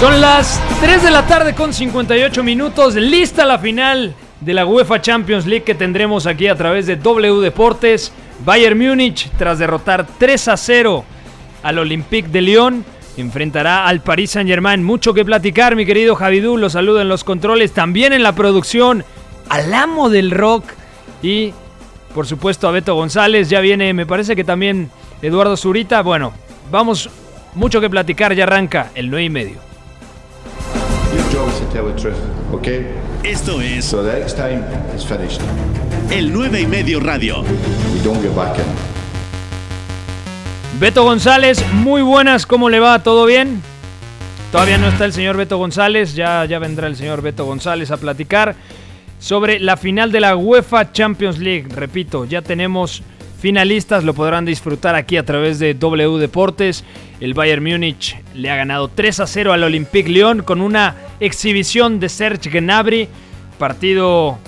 Son las 3 de la tarde con 58 minutos. Lista la final de la UEFA Champions League que tendremos aquí a través de W Deportes. Bayern Múnich, tras derrotar 3 a 0 al Olympique de Lyon, enfrentará al Paris Saint-Germain. Mucho que platicar, mi querido Javidú. Los saludo en los controles, también en la producción, al amo del rock y, por supuesto, a Beto González. Ya viene, me parece que también Eduardo Zurita. Bueno, vamos, mucho que platicar. Ya arranca el 9 y medio. Esto es el 9 y medio radio. Beto González, muy buenas, ¿cómo le va? ¿Todo bien? Todavía no está el señor Beto González, ya, ya vendrá el señor Beto González a platicar sobre la final de la UEFA Champions League. Repito, ya tenemos finalistas, lo podrán disfrutar aquí a través de W Deportes. El Bayern Múnich le ha ganado 3 a 0 al Olympique Lyon con una exhibición de Serge Gnabry. Partido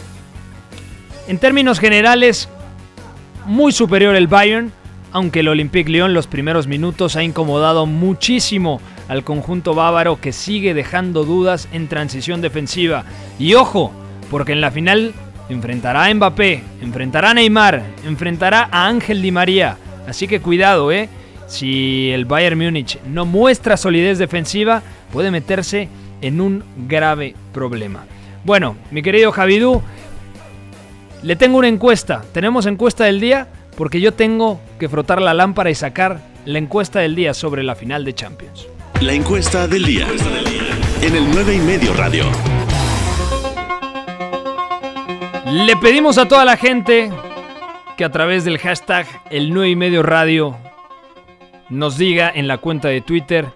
en términos generales muy superior el Bayern, aunque el Olympique Lyon los primeros minutos ha incomodado muchísimo al conjunto bávaro que sigue dejando dudas en transición defensiva. Y ojo, porque en la final enfrentará a Mbappé, enfrentará a Neymar, enfrentará a Ángel Di María. Así que cuidado, ¿eh? Si el Bayern Múnich no muestra solidez defensiva, puede meterse en un grave problema. Bueno, mi querido Javidú, le tengo una encuesta. Tenemos encuesta del día porque yo tengo que frotar la lámpara y sacar la encuesta del día sobre la final de Champions. La encuesta del día. En el 9 y medio radio. Le pedimos a toda la gente que a través del hashtag el 9 y medio radio nos diga en la cuenta de Twitter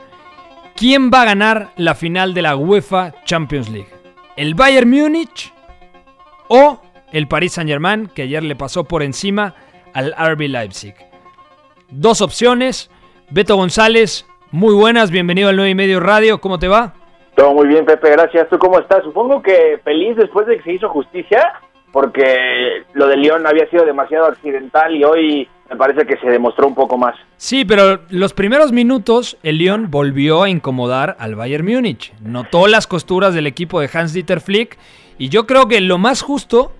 quién va a ganar la final de la UEFA Champions League. ¿El Bayern Múnich o el Paris Saint-Germain que ayer le pasó por encima al RB Leipzig? Dos opciones. Beto González, muy buenas, bienvenido al 9 y medio radio, ¿cómo te va? Todo muy bien, Pepe, gracias. ¿Tú cómo estás? Supongo que feliz después de que se hizo justicia porque lo de León había sido demasiado accidental y hoy me parece que se demostró un poco más. Sí, pero los primeros minutos el León volvió a incomodar al Bayern Múnich. Notó las costuras del equipo de Hans-Dieter Flick y yo creo que lo más justo,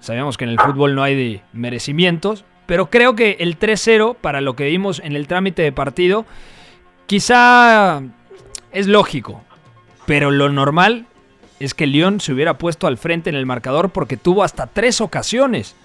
sabemos que en el fútbol no hay de merecimientos, pero creo que el 3-0 para lo que vimos en el trámite de partido quizá es lógico, pero lo normal es que León se hubiera puesto al frente en el marcador porque tuvo hasta tres ocasiones.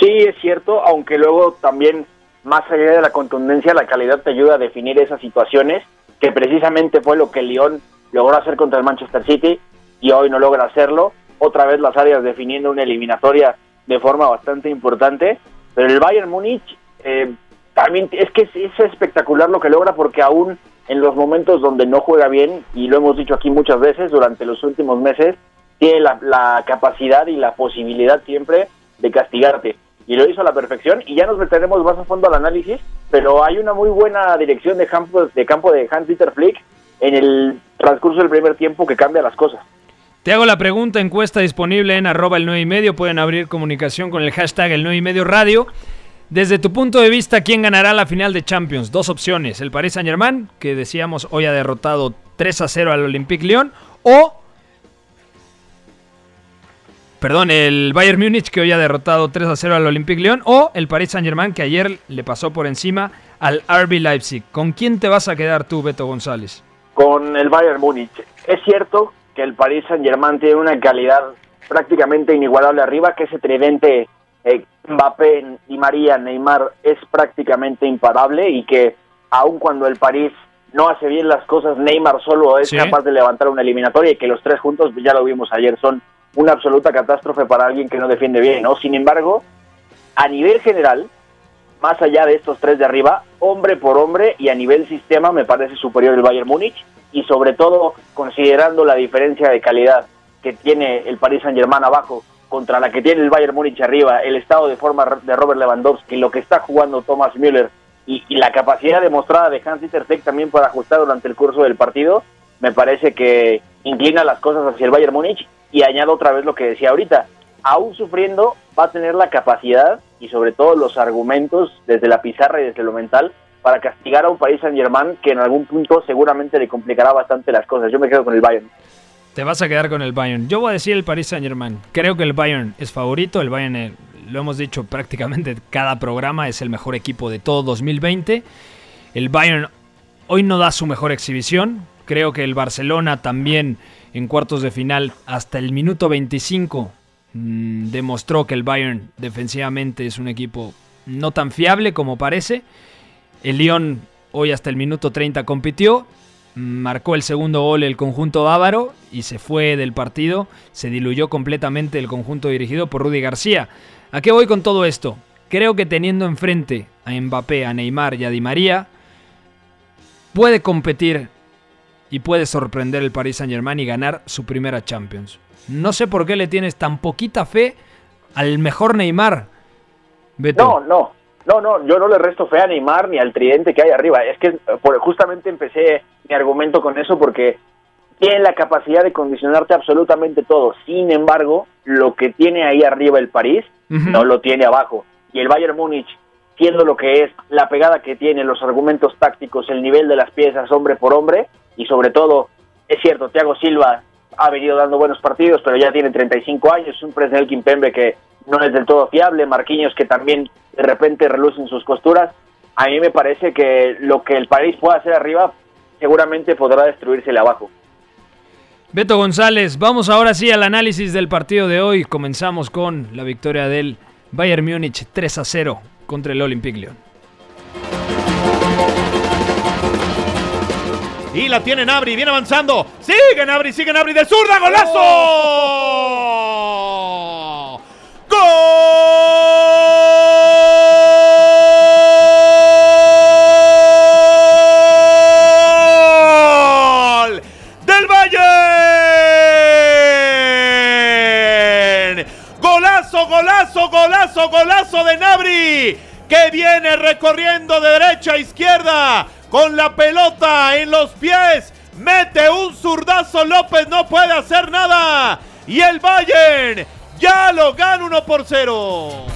Sí, es cierto, aunque luego también, más allá de la contundencia, la calidad te ayuda a definir esas situaciones, que precisamente fue lo que León logró hacer contra el Manchester City y hoy no logra hacerlo. Otra vez las áreas definiendo una eliminatoria de forma bastante importante, pero el Bayern Múnich eh, también es que es espectacular lo que logra porque aún en los momentos donde no juega bien, y lo hemos dicho aquí muchas veces durante los últimos meses, tiene la, capacidad y la posibilidad siempre de castigarte. Y lo hizo a la perfección, y ya nos meteremos más a fondo al análisis, pero hay una muy buena dirección de campo de, campo de Hans-Dieter Flick en el transcurso del primer tiempo que cambia las cosas. Te hago la pregunta, encuesta disponible en arroba el 9 y medio, pueden abrir comunicación con el hashtag el 9 y medio radio. Desde tu punto de vista, ¿quién ganará la final de Champions? Dos opciones. El Paris Saint-Germain, que decíamos hoy ha derrotado 3 a 0 al Olympique Lyon, o... Perdón, el Bayern Múnich, que hoy ha derrotado 3 a 0 al Olympique Lyon, o el Paris Saint-Germain, que ayer le pasó por encima al RB Leipzig. ¿Con quién te vas a quedar tú, Beto González? Con el Bayern Múnich. Es cierto que el Paris Saint-Germain tiene una calidad prácticamente inigualable arriba, que ese tridente eh, Mbappé y María Neymar es prácticamente imparable y que aun cuando el París no hace bien las cosas, Neymar solo es capaz de levantar una eliminatoria y que los tres juntos, ya lo vimos ayer, son una absoluta catástrofe para alguien que no defiende bien, ¿no? Sin embargo, a nivel general, más allá de estos tres de arriba, hombre por hombre y a nivel sistema me parece superior el Bayern Múnich y sobre todo considerando la diferencia de calidad que tiene el Paris Saint-Germain abajo contra la que tiene el Bayern Múnich arriba, el estado de forma de Robert Lewandowski, lo que está jugando Thomas Müller y, la capacidad demostrada de Hans Dieter también para ajustar durante el curso del partido, me parece que inclina las cosas hacia el Bayern Múnich y añado otra vez lo que decía ahorita, aún sufriendo va a tener la capacidad y sobre todo los argumentos desde la pizarra y desde lo mental para castigar a un Paris Saint Germain que en algún punto seguramente le complicará bastante las cosas. Yo me quedo con el Bayern. Te vas a quedar con el Bayern. Yo voy a decir el Paris Saint Germain. Creo que el Bayern es favorito. El Bayern, eh, lo hemos dicho prácticamente cada programa, es el mejor equipo de todo 2020. El Bayern hoy no da su mejor exhibición. Creo que el Barcelona también en cuartos de final hasta el minuto 25 mm, demostró que el Bayern defensivamente es un equipo no tan fiable como parece. El Lyon hoy hasta el minuto 30 compitió, marcó el segundo gol el conjunto ávaro y se fue del partido, se diluyó completamente el conjunto dirigido por Rudy García. ¿A qué voy con todo esto? Creo que teniendo enfrente a Mbappé, a Neymar y a Di María, puede competir y puede sorprender el Paris Saint Germain y ganar su primera Champions. No sé por qué le tienes tan poquita fe al mejor Neymar. No, no, no, no, yo no le resto fe a Neymar ni al tridente que hay arriba. Es que justamente empecé mi argumento con eso porque tiene la capacidad de condicionarte absolutamente todo. Sin embargo, lo que tiene ahí arriba el París no lo tiene abajo. Y el Bayern Múnich, siendo lo que es, la pegada que tiene, los argumentos tácticos, el nivel de las piezas hombre por hombre, y sobre todo, es cierto, Thiago Silva ha venido dando buenos partidos, pero ya tiene 35 años, un Presnel Kimpembe que no es del todo fiable, Marquinhos que también de repente reluce en sus costuras. A mí me parece que lo que el París pueda hacer arriba seguramente podrá destruirse abajo. Beto González, vamos ahora sí al análisis del partido de hoy. Comenzamos con la victoria del Bayern Múnich 3 a 0 contra el Olympique Lyon. Y la tiene Nabri, viene avanzando. Sigue Nabri, sigue Nabri de zurda, golazo. ¡Gol! ¡Del Bayern! ¡Golazo, golazo, golazo, golazo de Nabri! Que viene recorriendo de derecha a izquierda con la pelota en los pies. Mete un zurdazo López, no puede hacer nada. Y el Bayern ya lo gana 1 por 0.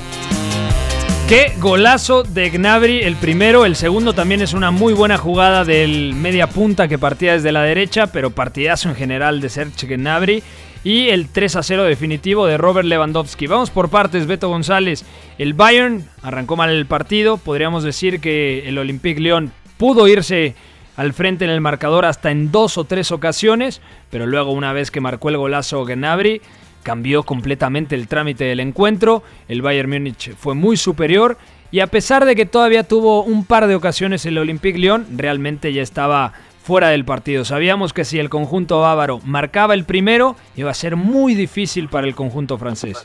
Qué golazo de Gnabry el primero, el segundo también es una muy buena jugada del media punta que partía desde la derecha, pero partidazo en general de Serge Gnabry y el 3 a 0 definitivo de Robert Lewandowski. Vamos por partes, Beto González. El Bayern arrancó mal el partido, podríamos decir que el Olympique Lyon pudo irse al frente en el marcador hasta en dos o tres ocasiones, pero luego una vez que marcó el golazo Gnabry, cambió completamente el trámite del encuentro, el Bayern Múnich fue muy superior y a pesar de que todavía tuvo un par de ocasiones el Olympique Lyon, realmente ya estaba fuera del partido. Sabíamos que si el conjunto bávaro marcaba el primero, iba a ser muy difícil para el conjunto francés.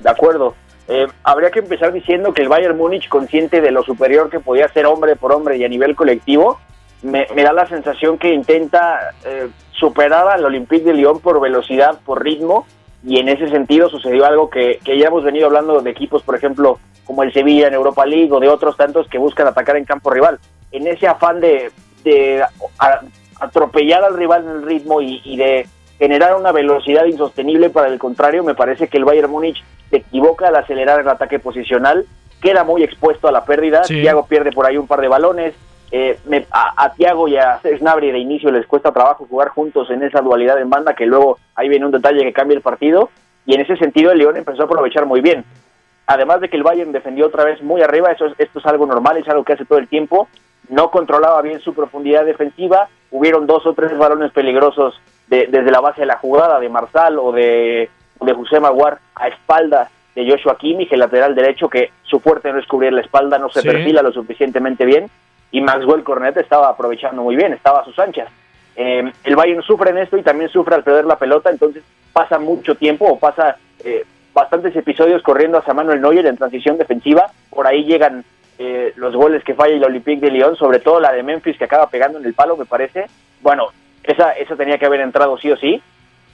De acuerdo. Eh, habría que empezar diciendo que el Bayern Múnich, consciente de lo superior que podía ser hombre por hombre y a nivel colectivo, me, da la sensación que intenta eh, superar al Olympique de Lyon por velocidad, por ritmo, y en ese sentido sucedió algo que, ya hemos venido hablando de equipos, por ejemplo, como el Sevilla en Europa League o de otros tantos que buscan atacar en campo rival. En ese afán de, atropellar al rival en el ritmo y de generar una velocidad insostenible para el contrario, me parece que el Bayern Múnich se equivoca al acelerar el ataque posicional, queda muy expuesto a la pérdida, Thiago pierde por ahí un par de balones, eh, a, Thiago y a Snabri de inicio les cuesta trabajo jugar juntos en esa dualidad en banda, que luego ahí viene un detalle que cambia el partido, y en ese sentido el León empezó a aprovechar muy bien. Además de que el Bayern defendió otra vez muy arriba, eso esto es algo normal, es algo que hace todo el tiempo, no controlaba bien su profundidad defensiva, hubieron dos o tres balones peligrosos desde la base de la jugada de Marsal o de de José Maguar a espalda de Joshua Kimmich, el lateral derecho, que su fuerte no es cubrir la espalda, no se perfila lo suficientemente bien, y Maxwell Cornet estaba aprovechando muy bien, estaba a sus anchas. Eh, el Bayern sufre en esto y también sufre al perder la pelota, entonces pasa mucho tiempo o pasa eh, bastantes episodios corriendo hacia Manuel Neuer en transición defensiva, por ahí llegan eh, los goles que falla el Olympique de Lyon, sobre todo la de Memphis que acaba pegando en el palo, me parece. Bueno, esa, esa tenía que haber entrado sí o sí.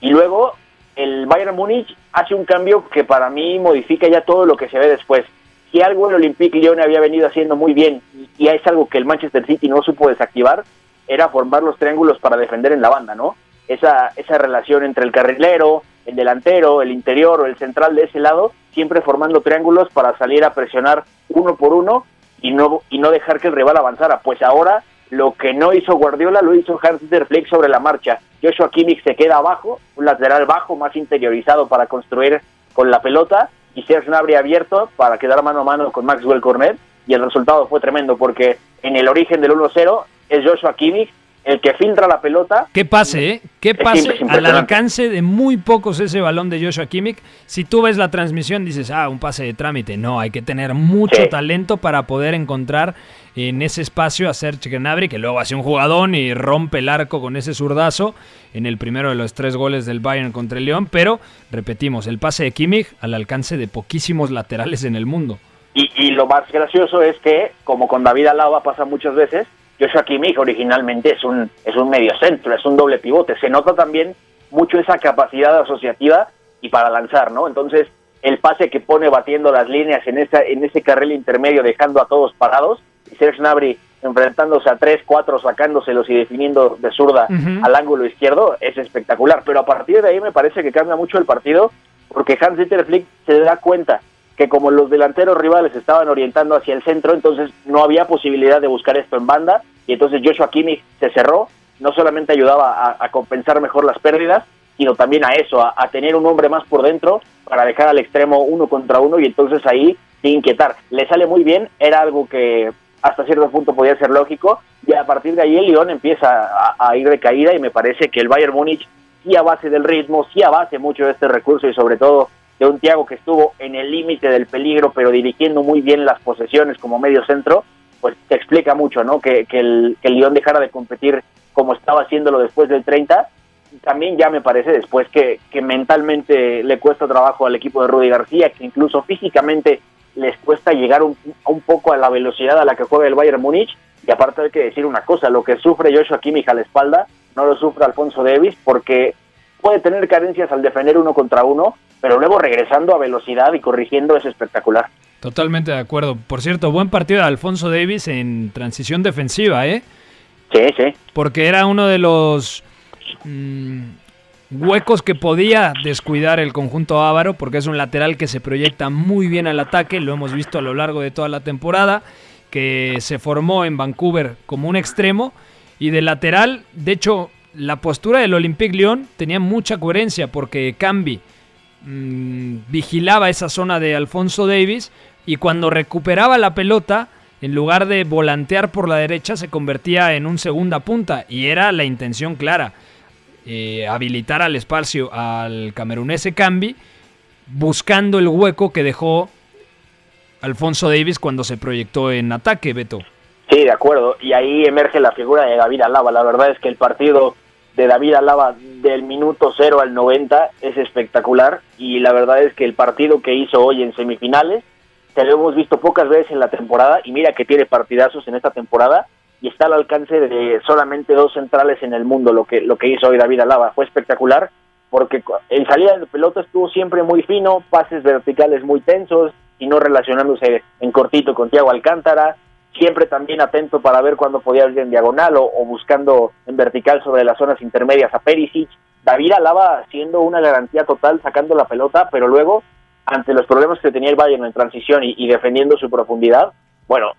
Y luego el Bayern Múnich hace un cambio que para mí modifica ya todo lo que se ve después. Si algo el Olympique Lyon había venido haciendo muy bien y, es algo que el Manchester City no supo desactivar, era formar los triángulos para defender en la banda, ¿no? Esa, esa relación entre el carrilero, el delantero, el interior o el central de ese lado, siempre formando triángulos para salir a presionar uno por uno y no, y no dejar que el rival avanzara. Pues ahora lo que no hizo Guardiola lo hizo Hans-Dieter Flick sobre la marcha. Joshua Kimmich se queda abajo, un lateral bajo, más interiorizado para construir con la pelota, y Serge Gnabry abierto para quedar mano a mano con Maxwell Cornet, y el resultado fue tremendo porque en el origen del 1-0 es Joshua Kimmich el que filtra la pelota. ¿Qué pase, eh? ¿Qué pase al alcance de muy pocos ese balón de Joshua Kimmich? Si tú ves la transmisión dices, ah, un pase de trámite. No, hay que tener mucho talento para poder encontrar en ese espacio a Serge Gnabry, que luego hace un jugadón y rompe el arco con ese zurdazo en el primero de los tres goles del Bayern contra el León. Pero, repetimos, el pase de Kimmich al alcance de poquísimos laterales en el mundo. Y, y lo más gracioso es que, como con David Alaba pasa muchas veces, Joshua Kimmich originalmente es un, es un medio centro, es un doble pivote. Se nota también mucho esa capacidad asociativa y para lanzar, ¿no? Entonces, el pase que pone batiendo las líneas en, esa, en ese carril intermedio, dejando a todos parados, y Serge Gnabry enfrentándose a tres, cuatro, sacándoselos y definiendo de zurda al ángulo izquierdo, es espectacular. Pero a partir de ahí me parece que cambia mucho el partido, porque Hans-Dieter Flick se da cuenta que como los delanteros rivales estaban orientando hacia el centro, entonces no había posibilidad de buscar esto en banda y entonces Joshua Kimmich se cerró, no solamente ayudaba a, compensar mejor las pérdidas, sino también a eso, a, tener un hombre más por dentro para dejar al extremo uno contra uno y entonces ahí inquietar. Le sale muy bien, era algo que hasta cierto punto podía ser lógico y a partir de ahí el Lyon empieza a, ir de caída y me parece que el Bayern Múnich sí a base del ritmo, sí a base mucho de este recurso y sobre todo de un Thiago que estuvo en el límite del peligro, pero dirigiendo muy bien las posesiones como medio centro, pues te explica mucho, ¿no? Que, el, que el Lyon dejara de competir como estaba haciéndolo después del 30. También ya me parece después que, que mentalmente le cuesta trabajo al equipo de Rudy García, que incluso físicamente les cuesta llegar un, un poco a la velocidad a la que juega el Bayern Múnich. Y aparte hay que decir una cosa, lo que sufre Joshua Kimmich a la espalda, no lo sufre Alfonso Davis, porque puede tener carencias al defender uno contra uno, pero luego regresando a velocidad y corrigiendo es espectacular. Totalmente de acuerdo. Por cierto, buen partido de Alfonso Davis en transición defensiva, ¿eh? Sí, sí. Porque era uno de los mm, huecos que podía descuidar el conjunto ávaro, porque es un lateral que se proyecta muy bien al ataque, lo hemos visto a lo largo de toda la temporada, que se formó en Vancouver como un extremo, y de lateral, de hecho, la postura del Olympique Lyon tenía mucha coherencia, porque Cambi mm, vigilaba esa zona de Alfonso Davis, y cuando recuperaba la pelota, en lugar de volantear por la derecha, se convertía en un segunda punta y era la intención clara, eh, habilitar al espacio al camerunese Cambi, buscando el hueco que dejó Alfonso Davis cuando se proyectó en ataque, Beto. Sí, de acuerdo, y ahí emerge la figura de David Alaba. La verdad es que el partido de David Alaba del minuto 0 al 90 es espectacular y la verdad es que el partido que hizo hoy en semifinales que lo hemos visto pocas veces en la temporada y mira que tiene partidazos en esta temporada y está al alcance de solamente dos centrales en el mundo lo que lo que hizo hoy David Alaba. Fue espectacular porque en salida de pelota estuvo siempre muy fino pases verticales muy tensos y no relacionándose en cortito con Thiago Alcántara siempre también atento para ver cuándo podía ir en diagonal o, o buscando en vertical sobre las zonas intermedias a Perisic. David Alaba siendo una garantía total sacando la pelota pero luego ante los problemas que tenía el Bayern en transición y, defendiendo su profundidad, bueno,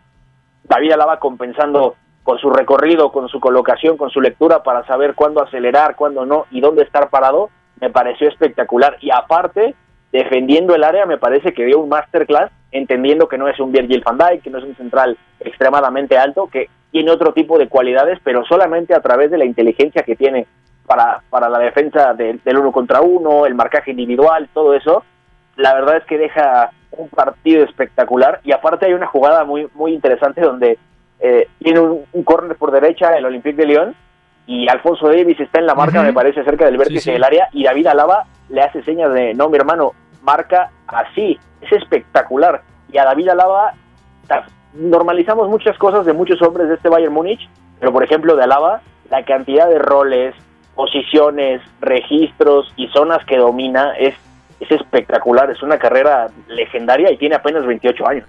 David Alaba compensando con su recorrido, con su colocación, con su lectura para saber cuándo acelerar, cuándo no y dónde estar parado, me pareció espectacular. Y aparte, defendiendo el área, me parece que dio un masterclass, entendiendo que no es un Virgil van Dijk, que no es un central extremadamente alto, que tiene otro tipo de cualidades, pero solamente a través de la inteligencia que tiene para, para la defensa del uno contra uno, el marcaje individual, todo eso, la verdad es que deja un partido espectacular y aparte hay una jugada muy muy interesante donde eh, tiene un, un córner por derecha el Olympique de Lyon y Alfonso Davis está en la marca, me parece, cerca del vértice del área y David Alaba le hace señas de, no, mi hermano, marca así, es espectacular. Y a David Alaba normalizamos muchas cosas de muchos hombres de este Bayern Múnich, pero por ejemplo de Alaba, la cantidad de roles, posiciones, registros y zonas que domina es, es espectacular. Es una carrera legendaria y tiene apenas 28 años.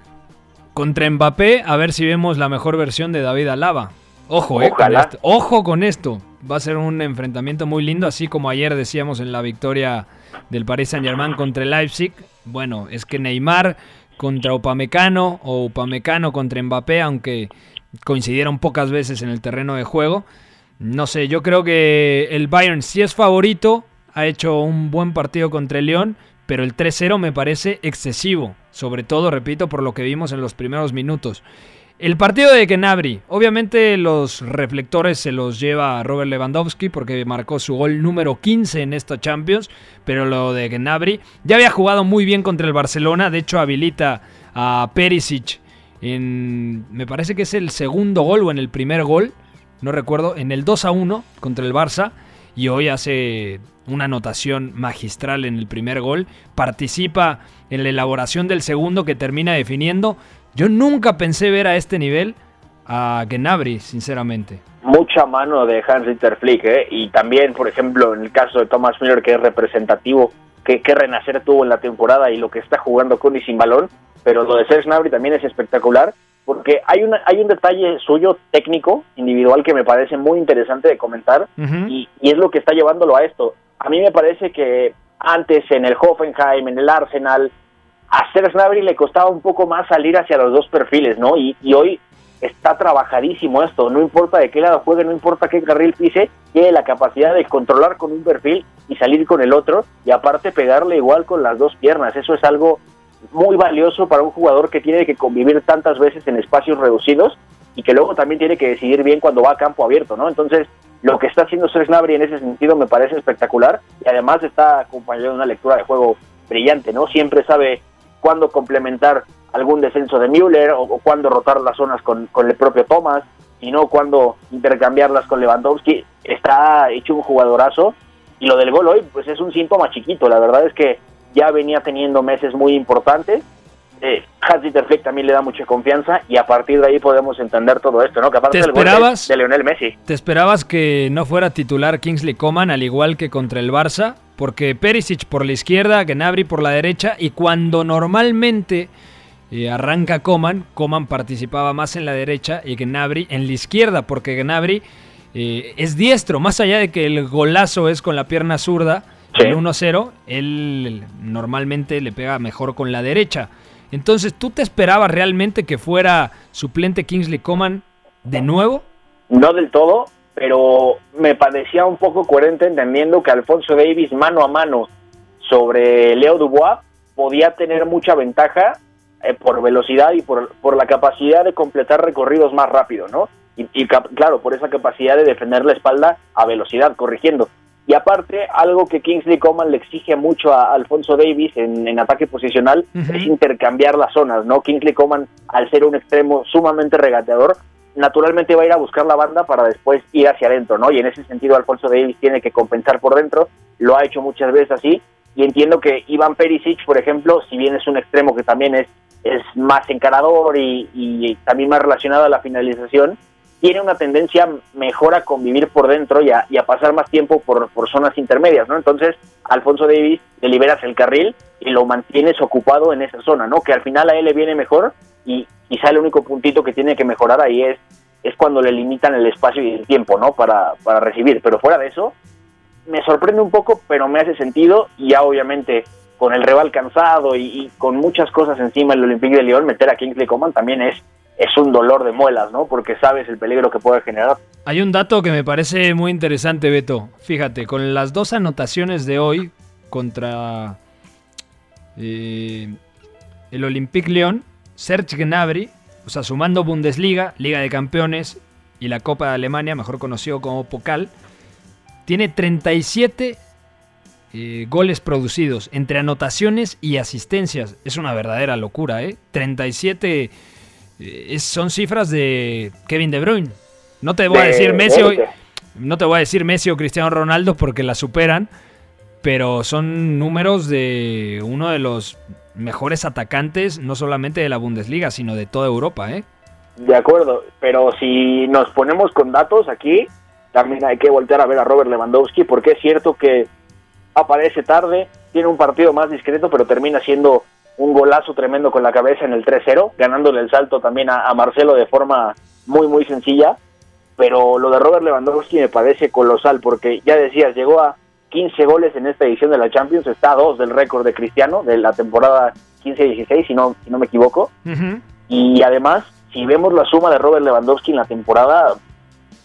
Contra Mbappé, a ver si vemos la mejor versión de David Alaba. Ojo, eh, con esto. Ojo con esto. Va a ser un enfrentamiento muy lindo, así como ayer decíamos en la victoria del Paris Saint-Germain contra el Leipzig. Bueno, es que Neymar contra Upamecano o Upamecano contra Mbappé, aunque coincidieron pocas veces en el terreno de juego. No sé, yo creo que el Bayern sí es favorito, ha hecho un buen partido contra el León, pero el 3-0 me parece excesivo, sobre todo, repito, por lo que vimos en los primeros minutos. El partido de Gnabry, obviamente los reflectores se los lleva a Robert Lewandowski porque marcó su gol número 15 en esta Champions, pero lo de Gnabry ya había jugado muy bien contra el Barcelona, de hecho habilita a Perisic en me parece que es el segundo gol o en el primer gol, no recuerdo, en el 2 a 1 contra el Barça y hoy hace una anotación magistral en el primer gol, participa en la elaboración del segundo que termina definiendo. Yo nunca pensé ver a este nivel a Gnabry, sinceramente. Mucha mano de Hans-Dieter Flick, ¿eh? y también, por ejemplo, en el caso de Thomas Müller, que es representativo, que, que renacer tuvo en la temporada y lo que está jugando con y sin balón, pero lo de Serge Gnabry también es espectacular, porque hay, una, hay un detalle suyo técnico, individual, que me parece muy interesante de comentar, y, y es lo que está llevándolo a esto. A mí me parece que antes en el Hoffenheim, en el Arsenal, a Serge Gnabry le costaba un poco más salir hacia los dos perfiles, ¿no? Y, y hoy está trabajadísimo esto, no importa de qué lado juegue, no importa qué carril pise, tiene la capacidad de controlar con un perfil y salir con el otro, y aparte pegarle igual con las dos piernas, eso es algo muy valioso para un jugador que tiene que convivir tantas veces en espacios reducidos y que luego también tiene que decidir bien cuando va a campo abierto, ¿no? Entonces, lo que está haciendo Serge Gnabry en ese sentido me parece espectacular y además está acompañado de una lectura de juego brillante, ¿no? Siempre sabe cuándo complementar algún descenso de Müller o, cuándo rotar las zonas con, con el propio Thomas y no cuándo intercambiarlas con Lewandowski. Está hecho un jugadorazo y lo del gol hoy pues es un síntoma chiquito, la verdad es que ya venía teniendo meses muy importantes. Eh, Hans-Dieter Flick también le da mucha confianza y a partir de ahí podemos entender todo esto, ¿no? Que aparte ¿Te del gol de- esperabas? de Lionel Messi. ¿Te esperabas que no fuera titular Kingsley Coman al igual que contra el Barça? Porque Perisic por la izquierda, Gnabry por la derecha y cuando normalmente eh, arranca Coman, Coman participaba más en la derecha y Gnabry en la izquierda porque Gnabry eh, es diestro, más allá de que el golazo es con la pierna zurda, Sí. el 1-0, él normalmente le pega mejor con la derecha. Entonces, ¿tú te esperabas realmente que fuera suplente Kingsley Coman de nuevo? No del todo, pero me parecía un poco coherente entendiendo que Alfonso Davis mano a mano sobre Leo Dubois podía tener mucha ventaja eh, por velocidad y por, por la capacidad de completar recorridos más rápido, ¿no? Y, y claro, por esa capacidad de defender la espalda a velocidad, corrigiendo. Y aparte, algo que Kingsley Coman le exige mucho a Alfonso Davis en, en ataque posicional es intercambiar las zonas, ¿no? Kingsley Coman, al ser un extremo sumamente regateador, naturalmente va a ir a buscar la banda para después ir hacia adentro, ¿no? Y en ese sentido Alfonso Davis tiene que compensar por dentro, lo ha hecho muchas veces así, y entiendo que Iván Perisic, por ejemplo, si bien es un extremo que también es, es más encarador y, y también más relacionado a la finalización, tiene una tendencia mejor a convivir por dentro y a, y a pasar más tiempo por, por zonas intermedias, ¿no? Entonces, Alfonso Davis le liberas el carril y lo mantienes ocupado en esa zona, ¿no? Que al final a él le viene mejor y quizá el único puntito que tiene que mejorar ahí es, es cuando le limitan el espacio y el tiempo, ¿no? Para, para recibir. Pero fuera de eso, me sorprende un poco, pero me hace sentido y ya obviamente con el rival cansado y, y con muchas cosas encima el Olympique de Lyon, meter a Kingsley Coman también es, es un dolor de muelas, ¿no? Porque sabes el peligro que puede generar. Hay un dato que me parece muy interesante, Beto. Fíjate, con las dos anotaciones de hoy contra eh, el Olympique Lyon, Serge Gnabry, o sea, sumando Bundesliga, Liga de Campeones y la Copa de Alemania, mejor conocido como Pokal, tiene 37 eh, goles producidos entre anotaciones y asistencias. Es una verdadera locura, ¿eh? 37 eh, es- son cifras de Kevin De Bruyne. No te voy a De- decir Messi no te voy a decir Messi o Cristiano Ronaldo porque la superan, pero son números de uno de los mejores atacantes, no solamente de la Bundesliga, sino de toda Europa, ¿eh? De acuerdo, pero si nos ponemos con datos aquí, también hay que voltear a ver a Robert Lewandowski, porque es cierto que aparece tarde, tiene un partido más discreto, pero termina siendo un golazo tremendo con la cabeza en el 3-0, ganándole el salto también a, a Marcelo de forma muy, muy sencilla. Pero lo de Robert Lewandowski me parece colosal, porque ya decías, llegó a 15 goles en esta edición de la Champions, está a dos del récord de Cristiano de la temporada 15-16, si no, si no me equivoco. Y además, si vemos la suma de Robert Lewandowski en la temporada,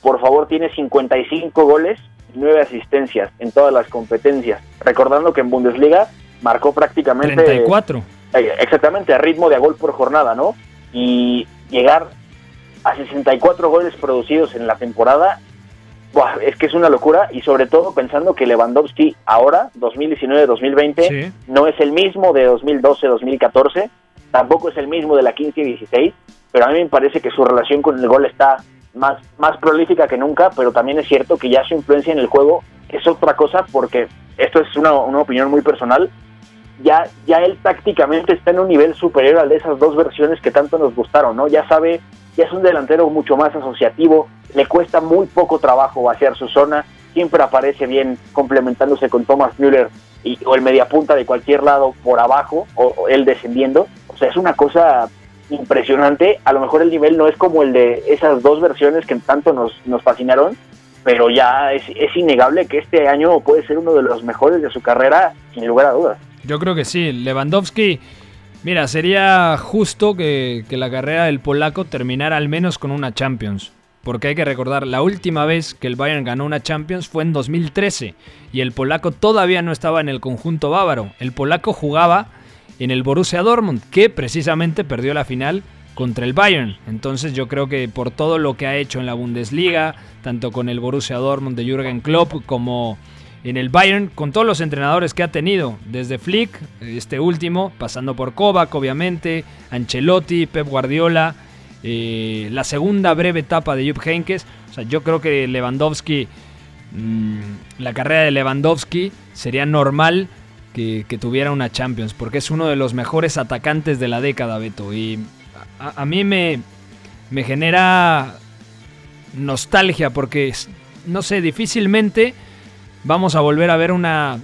por favor, tiene 55 goles y 9 asistencias en todas las competencias. Recordando que en Bundesliga marcó prácticamente... 34. Eh, Exactamente, a ritmo de a gol por jornada, ¿no? Y llegar a 64 goles producidos en la temporada, buah, es que es una locura y sobre todo pensando que Lewandowski ahora, 2019-2020, Sí. no es el mismo de 2012-2014, tampoco es el mismo de la 15-16, pero a mí me parece que su relación con el gol está más, más prolífica que nunca, pero también es cierto que ya su influencia en el juego es otra cosa porque esto es una, una opinión muy personal, ya, ya él tácticamente está en un nivel superior al de esas dos versiones que tanto nos gustaron, ¿no? Ya sabe, ya es un delantero mucho más asociativo, le cuesta muy poco trabajo vaciar su zona, siempre aparece bien complementándose con Thomas Müller y, o el mediapunta de cualquier lado por abajo, o, o él descendiendo. O sea, es una cosa impresionante. A lo mejor el nivel no es como el de esas dos versiones que tanto nos, nos fascinaron, pero ya es, es innegable que este año puede ser uno de los mejores de su carrera, sin lugar a dudas. Yo creo que sí. Lewandowski, mira, sería justo que, la carrera del polaco terminara al menos con una Champions. Porque hay que recordar, la última vez que el Bayern ganó una Champions fue en 2013 y el polaco todavía no estaba en el conjunto bávaro. El polaco jugaba en el Borussia Dortmund, que precisamente perdió la final contra el Bayern. Entonces yo creo que por todo lo que ha hecho en la Bundesliga, tanto con el Borussia Dortmund de Jürgen Klopp como en el Bayern, con todos los entrenadores que ha tenido, desde Flick, este último, pasando por Kovac, obviamente, Ancelotti, Pep Guardiola, eh, la segunda breve etapa de Jupp Heynckes. O sea, yo creo que Lewandowski, mm, la carrera de Lewandowski sería normal que, tuviera una Champions, porque es uno de los mejores atacantes de la década, Beto. Y a, a mí me, me genera nostalgia, porque, no sé, difícilmente vamos a volver a ver una,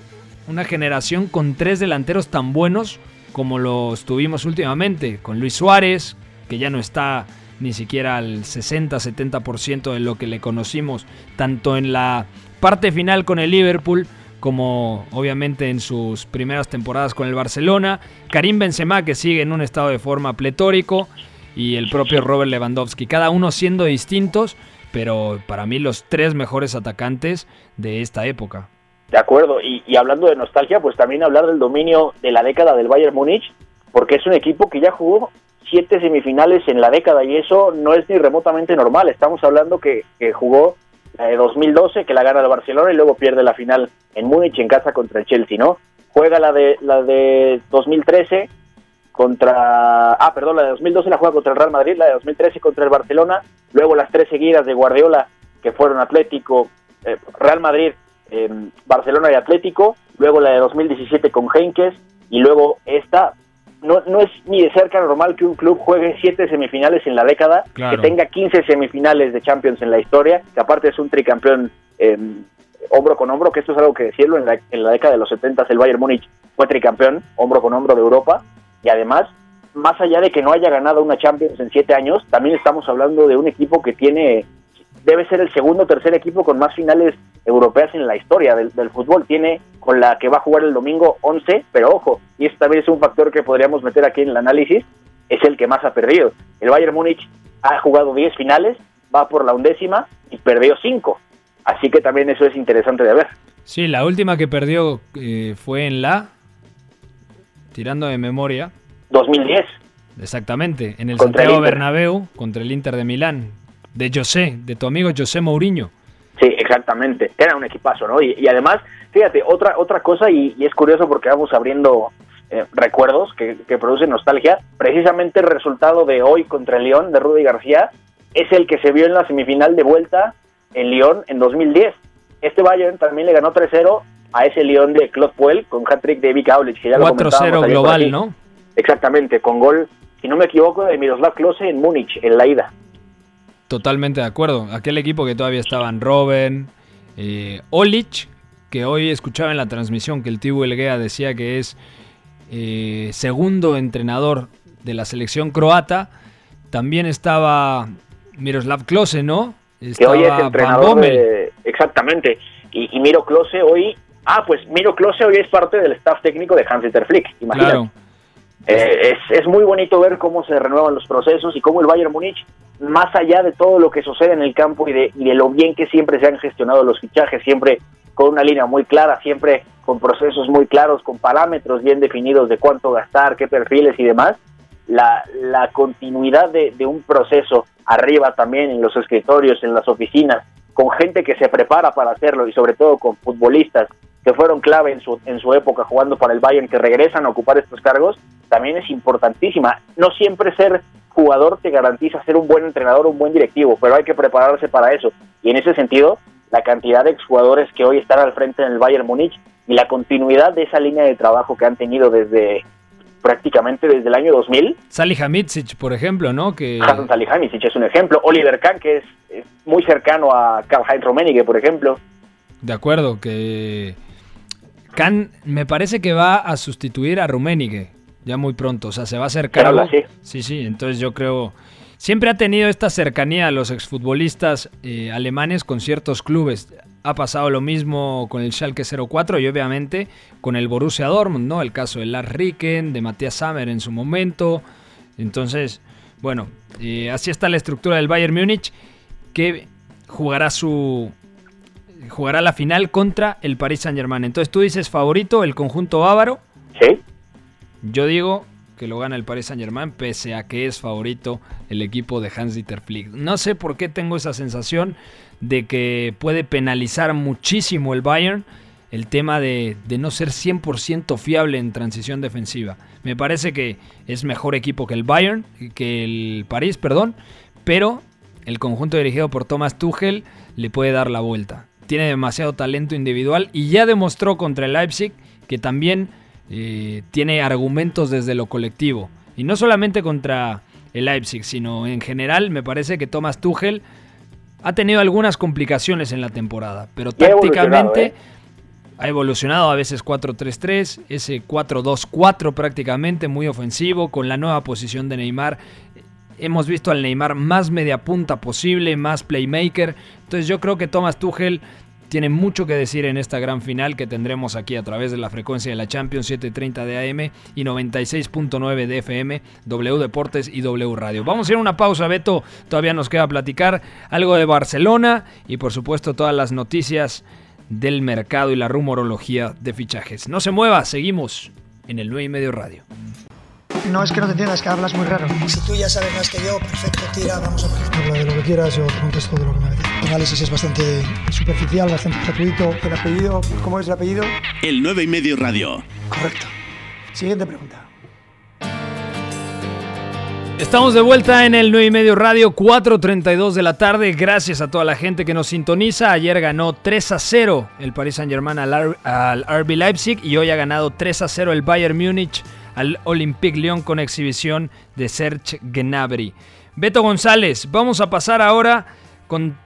una generación con tres delanteros tan buenos como los tuvimos últimamente, con Luis Suárez, que ya no está ni siquiera al 60-70% de lo que le conocimos, tanto en la parte final con el Liverpool como obviamente en sus primeras temporadas con el Barcelona, Karim Benzema que sigue en un estado de forma pletórico y el propio Robert Lewandowski, cada uno siendo distintos, pero para mí los tres mejores atacantes de esta época. De acuerdo, y, hablando de nostalgia, pues también hablar del dominio de la década del Bayern Múnich, porque es un equipo que ya jugó siete semifinales en la década y eso no es ni remotamente normal. Estamos hablando que, que jugó la de 2012, que la gana el Barcelona y luego pierde la final en Múnich en casa contra el Chelsea, ¿no? Juega la de la de 2013 contra ah, perdón, la de 2012 la juega contra el Real Madrid, la de 2013 contra el Barcelona, luego las tres seguidas de Guardiola que fueron Atlético, eh, Real Madrid, eh, Barcelona y Atlético, luego la de 2017 con Henkes y luego esta. No, no es ni de cerca normal que un club juegue siete semifinales en la década, Claro. que tenga 15 semifinales de Champions en la historia, que aparte es un tricampeón eh, hombro con hombro, que esto es algo que decirlo, en la, en la década de los 70 el Bayern Múnich fue tricampeón hombro con hombro de Europa, y además, más allá de que no haya ganado una Champions en siete años, también estamos hablando de un equipo que tiene, debe ser el segundo o tercer equipo con más finales europeas en la historia del, fútbol. Tiene con la que va a jugar el domingo 11, pero ojo, y esto también es un factor que podríamos meter aquí en el análisis, es el que más ha perdido. El Bayern Múnich ha jugado 10 finales, va por la undécima y perdió 5. Así que también eso es interesante de ver. Sí, la última que perdió eh, fue en la, tirando de memoria, 2010. exactamente, en el Contra el Santiago Inter. Bernabéu contra el Inter de Milán, de José, de tu amigo José Mourinho. Sí, exactamente. Era un equipazo, ¿no? Y, y además, fíjate, otra otra cosa, y, y es curioso porque vamos abriendo eh, recuerdos que, que producen nostalgia. Precisamente el resultado de hoy contra el León de Rudy García es el que se vio en la semifinal de vuelta en León en 2010. Este Bayern también le ganó 3-0 a ese León de Claude Puel con hat-trick de Vic Aulich, que ya lo comentábamos 4-0 ayer por global. ¿no? Exactamente, con gol si no me equivoco, de Miroslav Klose en Múnich, en la ida. Totalmente de acuerdo. Aquel equipo que todavía estaban Robben, eh, Olic, que hoy escuchaba en la transmisión que el Tibu Elguea decía que es eh, segundo entrenador de la selección croata. También estaba Miroslav Klose, ¿no? que hoy es entrenador exactamente. Y, Miro Klose hoy... Ah, pues Miro Klose hoy es parte del staff técnico de Hans-Dieter Flick, imagínate. Claro. Eh, es, es, muy bonito ver cómo se renuevan los procesos y cómo el Bayern Múnich, más allá de todo lo que sucede en el campo y de, y de lo bien que siempre se han gestionado los fichajes, siempre con una línea muy clara, siempre con procesos muy claros, con parámetros bien definidos de cuánto gastar, qué perfiles y demás, la, la continuidad de, de un proceso arriba también en los escritorios, en las oficinas, con gente que se prepara para hacerlo y sobre todo con futbolistas que fueron clave en su, en su época jugando para el Bayern, que regresan a ocupar estos cargos, también es importantísima. No siempre ser jugador te garantiza ser un buen entrenador, un buen directivo, pero hay que prepararse para eso. Y en ese sentido, la cantidad de exjugadores que hoy están al frente en el Bayern Múnich y la continuidad de esa línea de trabajo que han tenido desde prácticamente desde el año 2000. Salihamidzic, por ejemplo, ¿no? Que... Hasan Salihamidzic es un ejemplo. Oliver Kahn, que es, muy cercano a Karl-Heinz Rummenigge, por ejemplo. De acuerdo, que Kahn me parece que va a sustituir a Rummenigge ya muy pronto, o sea, se va a acercar. Sí. sí, sí, entonces yo creo... Siempre ha tenido esta cercanía a los exfutbolistas eh, alemanes con ciertos clubes. Ha pasado lo mismo con el Schalke 04 y obviamente con el Borussia Dortmund, ¿no? El caso de Lars Ricken, de Matthias Sammer en su momento. Entonces, bueno, eh, así está la estructura del Bayern Múnich que jugará su jugará la final contra el Paris Saint-Germain. Entonces tú dices favorito el conjunto bávaro. Sí. Yo digo que lo gana el Paris Saint-Germain pese a que es favorito el equipo de Hans-Dieter Flick. No sé por qué tengo esa sensación de que puede penalizar muchísimo el Bayern el tema de, no ser 100% fiable en transición defensiva. Me parece que es mejor equipo que el Bayern, que el París, perdón, pero el conjunto dirigido por Thomas Tuchel le puede dar la vuelta. Tiene demasiado talento individual y ya demostró contra el Leipzig que también eh, tiene argumentos desde lo colectivo. Y no solamente contra el Leipzig, sino en general me parece que Thomas Tuchel ha tenido algunas complicaciones en la temporada, pero tácticamente ¿eh? ha evolucionado a veces 4-3-3, ese 4-2-4 prácticamente, muy ofensivo, con la nueva posición de Neymar. Hemos visto al Neymar más media punta posible, más playmaker. Entonces yo creo que Thomas Tuchel tiene mucho que decir en esta gran final que tendremos aquí a través de la frecuencia de la Champions 730 de AM y 96.9 de FM, W Deportes y W Radio. Vamos a ir a una pausa, Beto. Todavía nos queda platicar algo de Barcelona y por supuesto todas las noticias del mercado y la rumorología de fichajes. No se mueva, seguimos en el 9 y medio radio. No es que no te entiendas, que hablas muy raro. Si tú ya sabes más que yo, perfecto, tira, vamos a ver. Habla de lo que quieras, yo te contesto de lo que me dices. El análisis es bastante superficial, bastante gratuito. ¿El apellido? ¿Cómo es el apellido? El 9 y medio radio. Correcto. Siguiente pregunta. Estamos de vuelta en el 9 y medio radio, 4.32 de la tarde. Gracias a toda la gente que nos sintoniza. Ayer ganó 3 a 0 el Paris Saint Germain al, al RB Leipzig y hoy ha ganado 3 a 0 el Bayern Múnich al Olympique Lyon con exhibición de Serge Gnabry. Beto González, vamos a pasar ahora con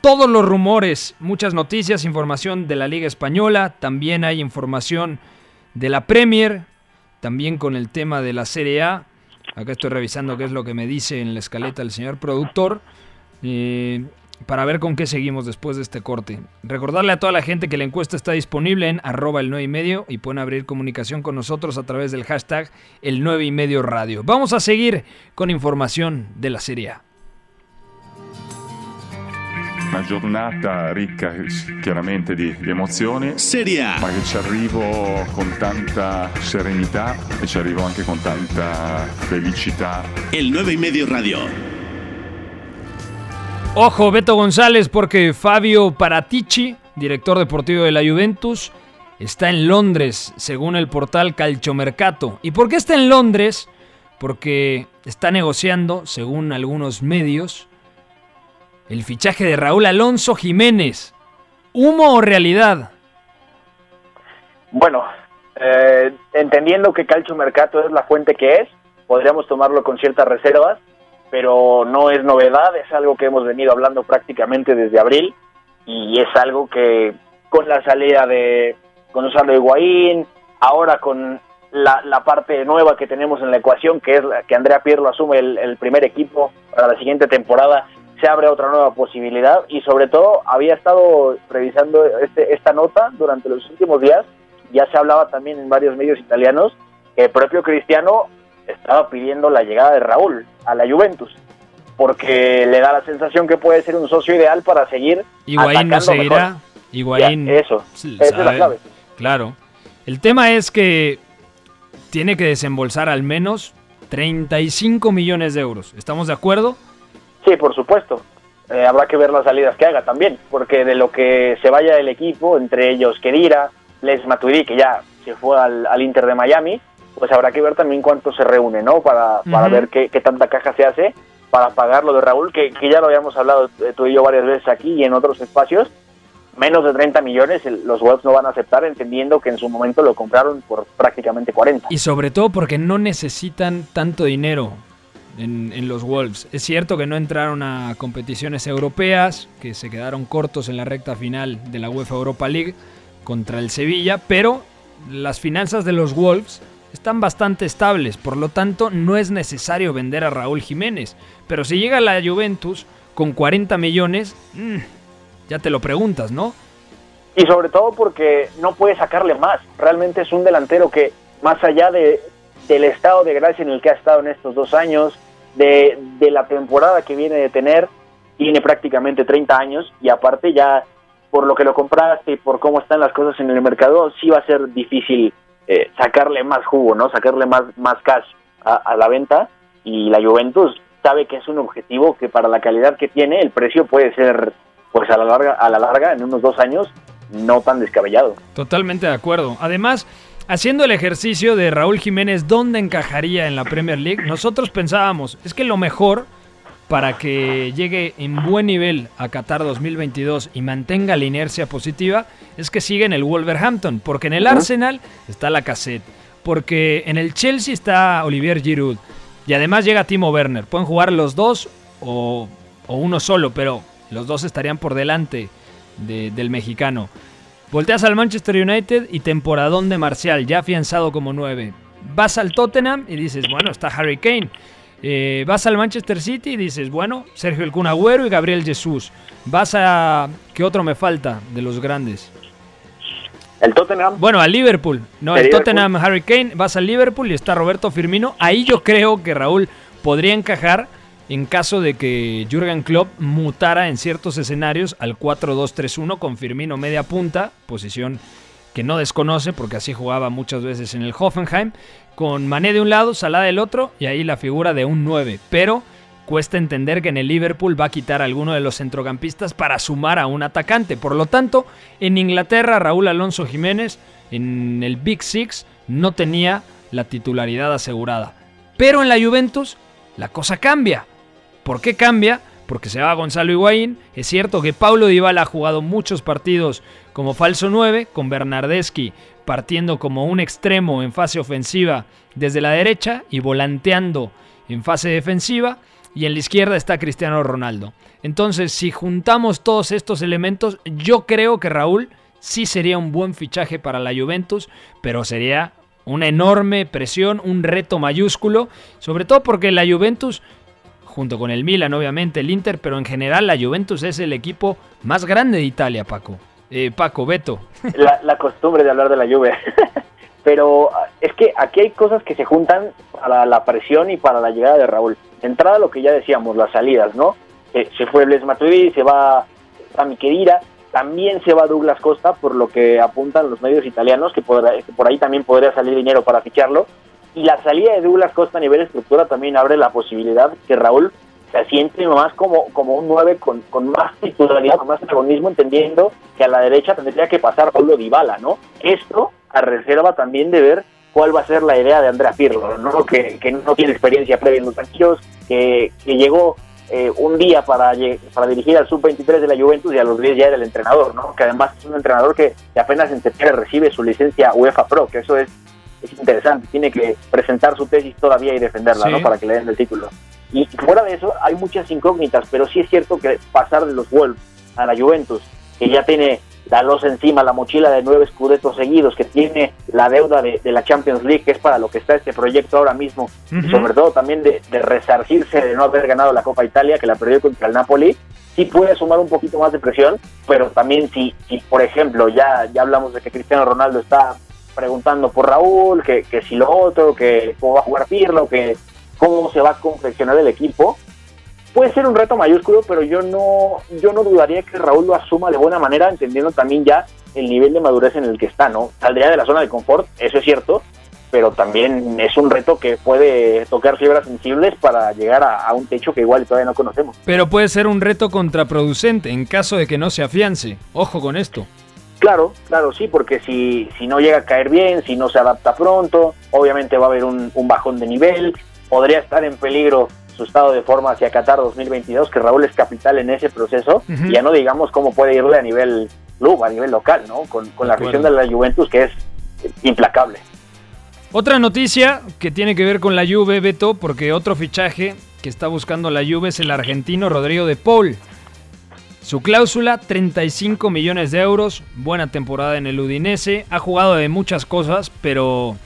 todos los rumores, muchas noticias, información de la Liga Española, también hay información de la Premier, también con el tema de la Serie A. Acá estoy revisando qué es lo que me dice en la escaleta el señor productor. Eh, para ver con qué seguimos después de este corte. Recordarle a toda la gente que la encuesta está disponible en arroba el 9 y medio y pueden abrir comunicación con nosotros a través del hashtag el 9 y medio radio. Vamos a seguir con información de la Serie A. Una giornata ricca chiaramente di, di emozioni, Serie A. ma che ci arrivo con tanta serenità e ci arrivo anche con tanta felicità. El 9 y medio radio. Ojo, Beto González, porque Fabio Paratici, director deportivo de la Juventus, está en Londres, según el portal Calciomercato. ¿Y por qué está en Londres? Porque está negociando, según algunos medios, el fichaje de Raúl Alonso Jiménez. ¿Humo o realidad? Bueno, eh, entendiendo que Calcio Mercato es la fuente que es, podríamos tomarlo con ciertas reservas, pero no es novedad, es algo que hemos venido hablando prácticamente desde abril y es algo que con la salida de Gonzalo Higuaín, ahora con la, la, parte nueva que tenemos en la ecuación, que es que Andrea Pirlo asume el, el, primer equipo para la siguiente temporada, se abre otra nueva posibilidad y sobre todo había estado revisando este, esta nota durante los últimos días, ya se hablaba también en varios medios italianos, que el propio Cristiano estaba pidiendo la llegada de Raúl a la Juventus, porque le da la sensación que puede ser un socio ideal para seguir. Higuaín no seguirá. Higuaín. eso, esa es la clave. Claro. El tema es que tiene que desembolsar al menos 35 millones de euros. ¿Estamos de acuerdo? Sí, por supuesto. Eh, habrá que ver las salidas que haga también, porque de lo que se vaya el equipo, entre ellos Kedira, Les Matuidi, que ya se fue al, al Inter de Miami, pues habrá que ver también cuánto se reúne, ¿no? Para, para ver qué, qué, tanta caja se hace para pagar lo de Raúl, que, que, ya lo habíamos hablado eh, tú y yo varias veces aquí y en otros espacios. Menos de 30 millones los Wolves no van a aceptar, entendiendo que en su momento lo compraron por prácticamente 40. Y sobre todo porque no necesitan tanto dinero en, en los Wolves. Es cierto que no entraron a competiciones europeas, que se quedaron cortos en la recta final de la UEFA Europa League contra el Sevilla, pero las finanzas de los Wolves están bastante estables, por lo tanto no es necesario vender a Raúl Jiménez. Pero si llega la Juventus con 40 millones, mmm, ya te lo preguntas, ¿no? Y sobre todo porque no puede sacarle más. Realmente es un delantero que, más allá de, del estado de gracia en el que ha estado en estos dos años, de, de la temporada que viene de tener, tiene prácticamente 30 años y aparte ya por lo que lo compraste y por cómo están las cosas en el mercado, sí va a ser difícil eh, sacarle más jugo, ¿no? Sacarle más, más cash a, a, la venta y la Juventus sabe que es un objetivo que para la calidad que tiene el precio puede ser pues a la larga a la larga en unos dos años no tan descabellado. Totalmente de acuerdo. Además, haciendo el ejercicio de Raúl Jiménez dónde encajaría en la Premier League, nosotros pensábamos, es que lo mejor para que llegue en buen nivel a Qatar 2022 y mantenga la inercia positiva es que siga en el Wolverhampton, porque en el Arsenal está la cassette, porque en el Chelsea está Olivier Giroud y además llega Timo Werner. Pueden jugar los dos o, o uno solo, pero los dos estarían por delante de, del mexicano. Volteas al Manchester United y temporadón de Marcial, ya afianzado como 9. Vas al Tottenham y dices, bueno, está Harry Kane. Eh, vas al Manchester City y dices, bueno, Sergio El Kun Agüero y Gabriel Jesús. Vas a... ¿Qué otro me falta de los grandes? El Tottenham. Bueno, al Liverpool. No, el, el Tottenham Harry Kane. Vas al Liverpool y está Roberto Firmino. Ahí yo creo que Raúl podría encajar en caso de que Jürgen Klopp mutara en ciertos escenarios al 4-2-3-1 con Firmino media punta, posición que no desconoce porque así jugaba muchas veces en el Hoffenheim, con Mané de un lado, Salah del otro y ahí la figura de un 9, pero cuesta entender que en el Liverpool va a quitar a alguno de los centrocampistas para sumar a un atacante. Por lo tanto, en Inglaterra Raúl Alonso Jiménez en el Big Six no tenía la titularidad asegurada. Pero en la Juventus la cosa cambia. ¿Por qué cambia? Porque se va Gonzalo Higuaín. Es cierto que Paulo Dybala ha jugado muchos partidos como falso 9, con Bernardeschi partiendo como un extremo en fase ofensiva desde la derecha y volanteando en fase defensiva. Y en la izquierda está Cristiano Ronaldo. Entonces, si juntamos todos estos elementos, yo creo que Raúl sí sería un buen fichaje para la Juventus, pero sería una enorme presión, un reto mayúsculo, sobre todo porque la Juventus junto con el Milan, obviamente, el Inter, pero en general la Juventus es el equipo más grande de Italia, Paco. Eh, Paco, Beto. La, la, costumbre de hablar de la Juve. pero es que aquí hay cosas que se juntan para la presión y para la llegada de Raúl. Entrada, lo que ya decíamos, las salidas, ¿no? Eh, se fue Bles Matuidi, se va Sami Khedira, también se va Douglas Costa, por lo que apuntan los medios italianos, que, podrá, que por ahí también podría salir dinero para ficharlo y la salida de Douglas Costa a nivel estructura también abre la posibilidad que Raúl se asiente más como, como un 9 con, con más titularidad, con más protagonismo, entendiendo que a la derecha tendría que pasar Paulo Dybala, ¿no? Esto a reserva también de ver cuál va a ser la idea de Andrea Pirlo, ¿no? Que, que no tiene experiencia previa en los banquillos, que, que llegó eh, un día para, para dirigir al sub-23 de la Juventus y a los 10 ya era el entrenador, ¿no? Que además es un entrenador que, que apenas en septiembre recibe su licencia UEFA Pro, que eso es es interesante. Tiene que presentar su tesis todavía y defenderla, Sí. ¿no? Para que le den el título. Y fuera de eso, hay muchas incógnitas, pero sí es cierto que pasar de los Wolves a la Juventus, que ya tiene la losa encima, la mochila de nueve escudetos seguidos, que tiene la deuda de, de la Champions League, que es para lo que está este proyecto ahora mismo, y sobre todo también de, de resarcirse de no haber ganado la Copa Italia, que la perdió contra el Napoli, sí puede sumar un poquito más de presión, pero también si, si por ejemplo, ya, ya hablamos de que Cristiano Ronaldo está preguntando por Raúl, que, que si lo otro, que cómo va a jugar Pirlo, que cómo se va a confeccionar el equipo, puede ser un reto mayúsculo, pero yo no, yo no dudaría que Raúl lo asuma de buena manera, entendiendo también ya el nivel de madurez en el que está, ¿no? Saldría de la zona de confort, eso es cierto, pero también es un reto que puede tocar fibras sensibles para llegar a, a un techo que igual todavía no conocemos. Pero puede ser un reto contraproducente en caso de que no se afiance. Ojo con esto. Claro, claro, sí, porque si, si no llega a caer bien, si no se adapta pronto, obviamente va a haber un, un bajón de nivel, podría estar en peligro su estado de forma hacia Qatar 2022, que Raúl es capital en ese proceso, y ya no digamos cómo puede irle a nivel club, a nivel local, ¿no? Con, con la afición de la Juventus, que es implacable. Otra noticia que tiene que ver con la Juve, Beto, porque otro fichaje que está buscando la Juve es el argentino Rodrigo de Paul. Su cláusula, 35 millones de euros, buena temporada en el Udinese, ha jugado de muchas cosas, pero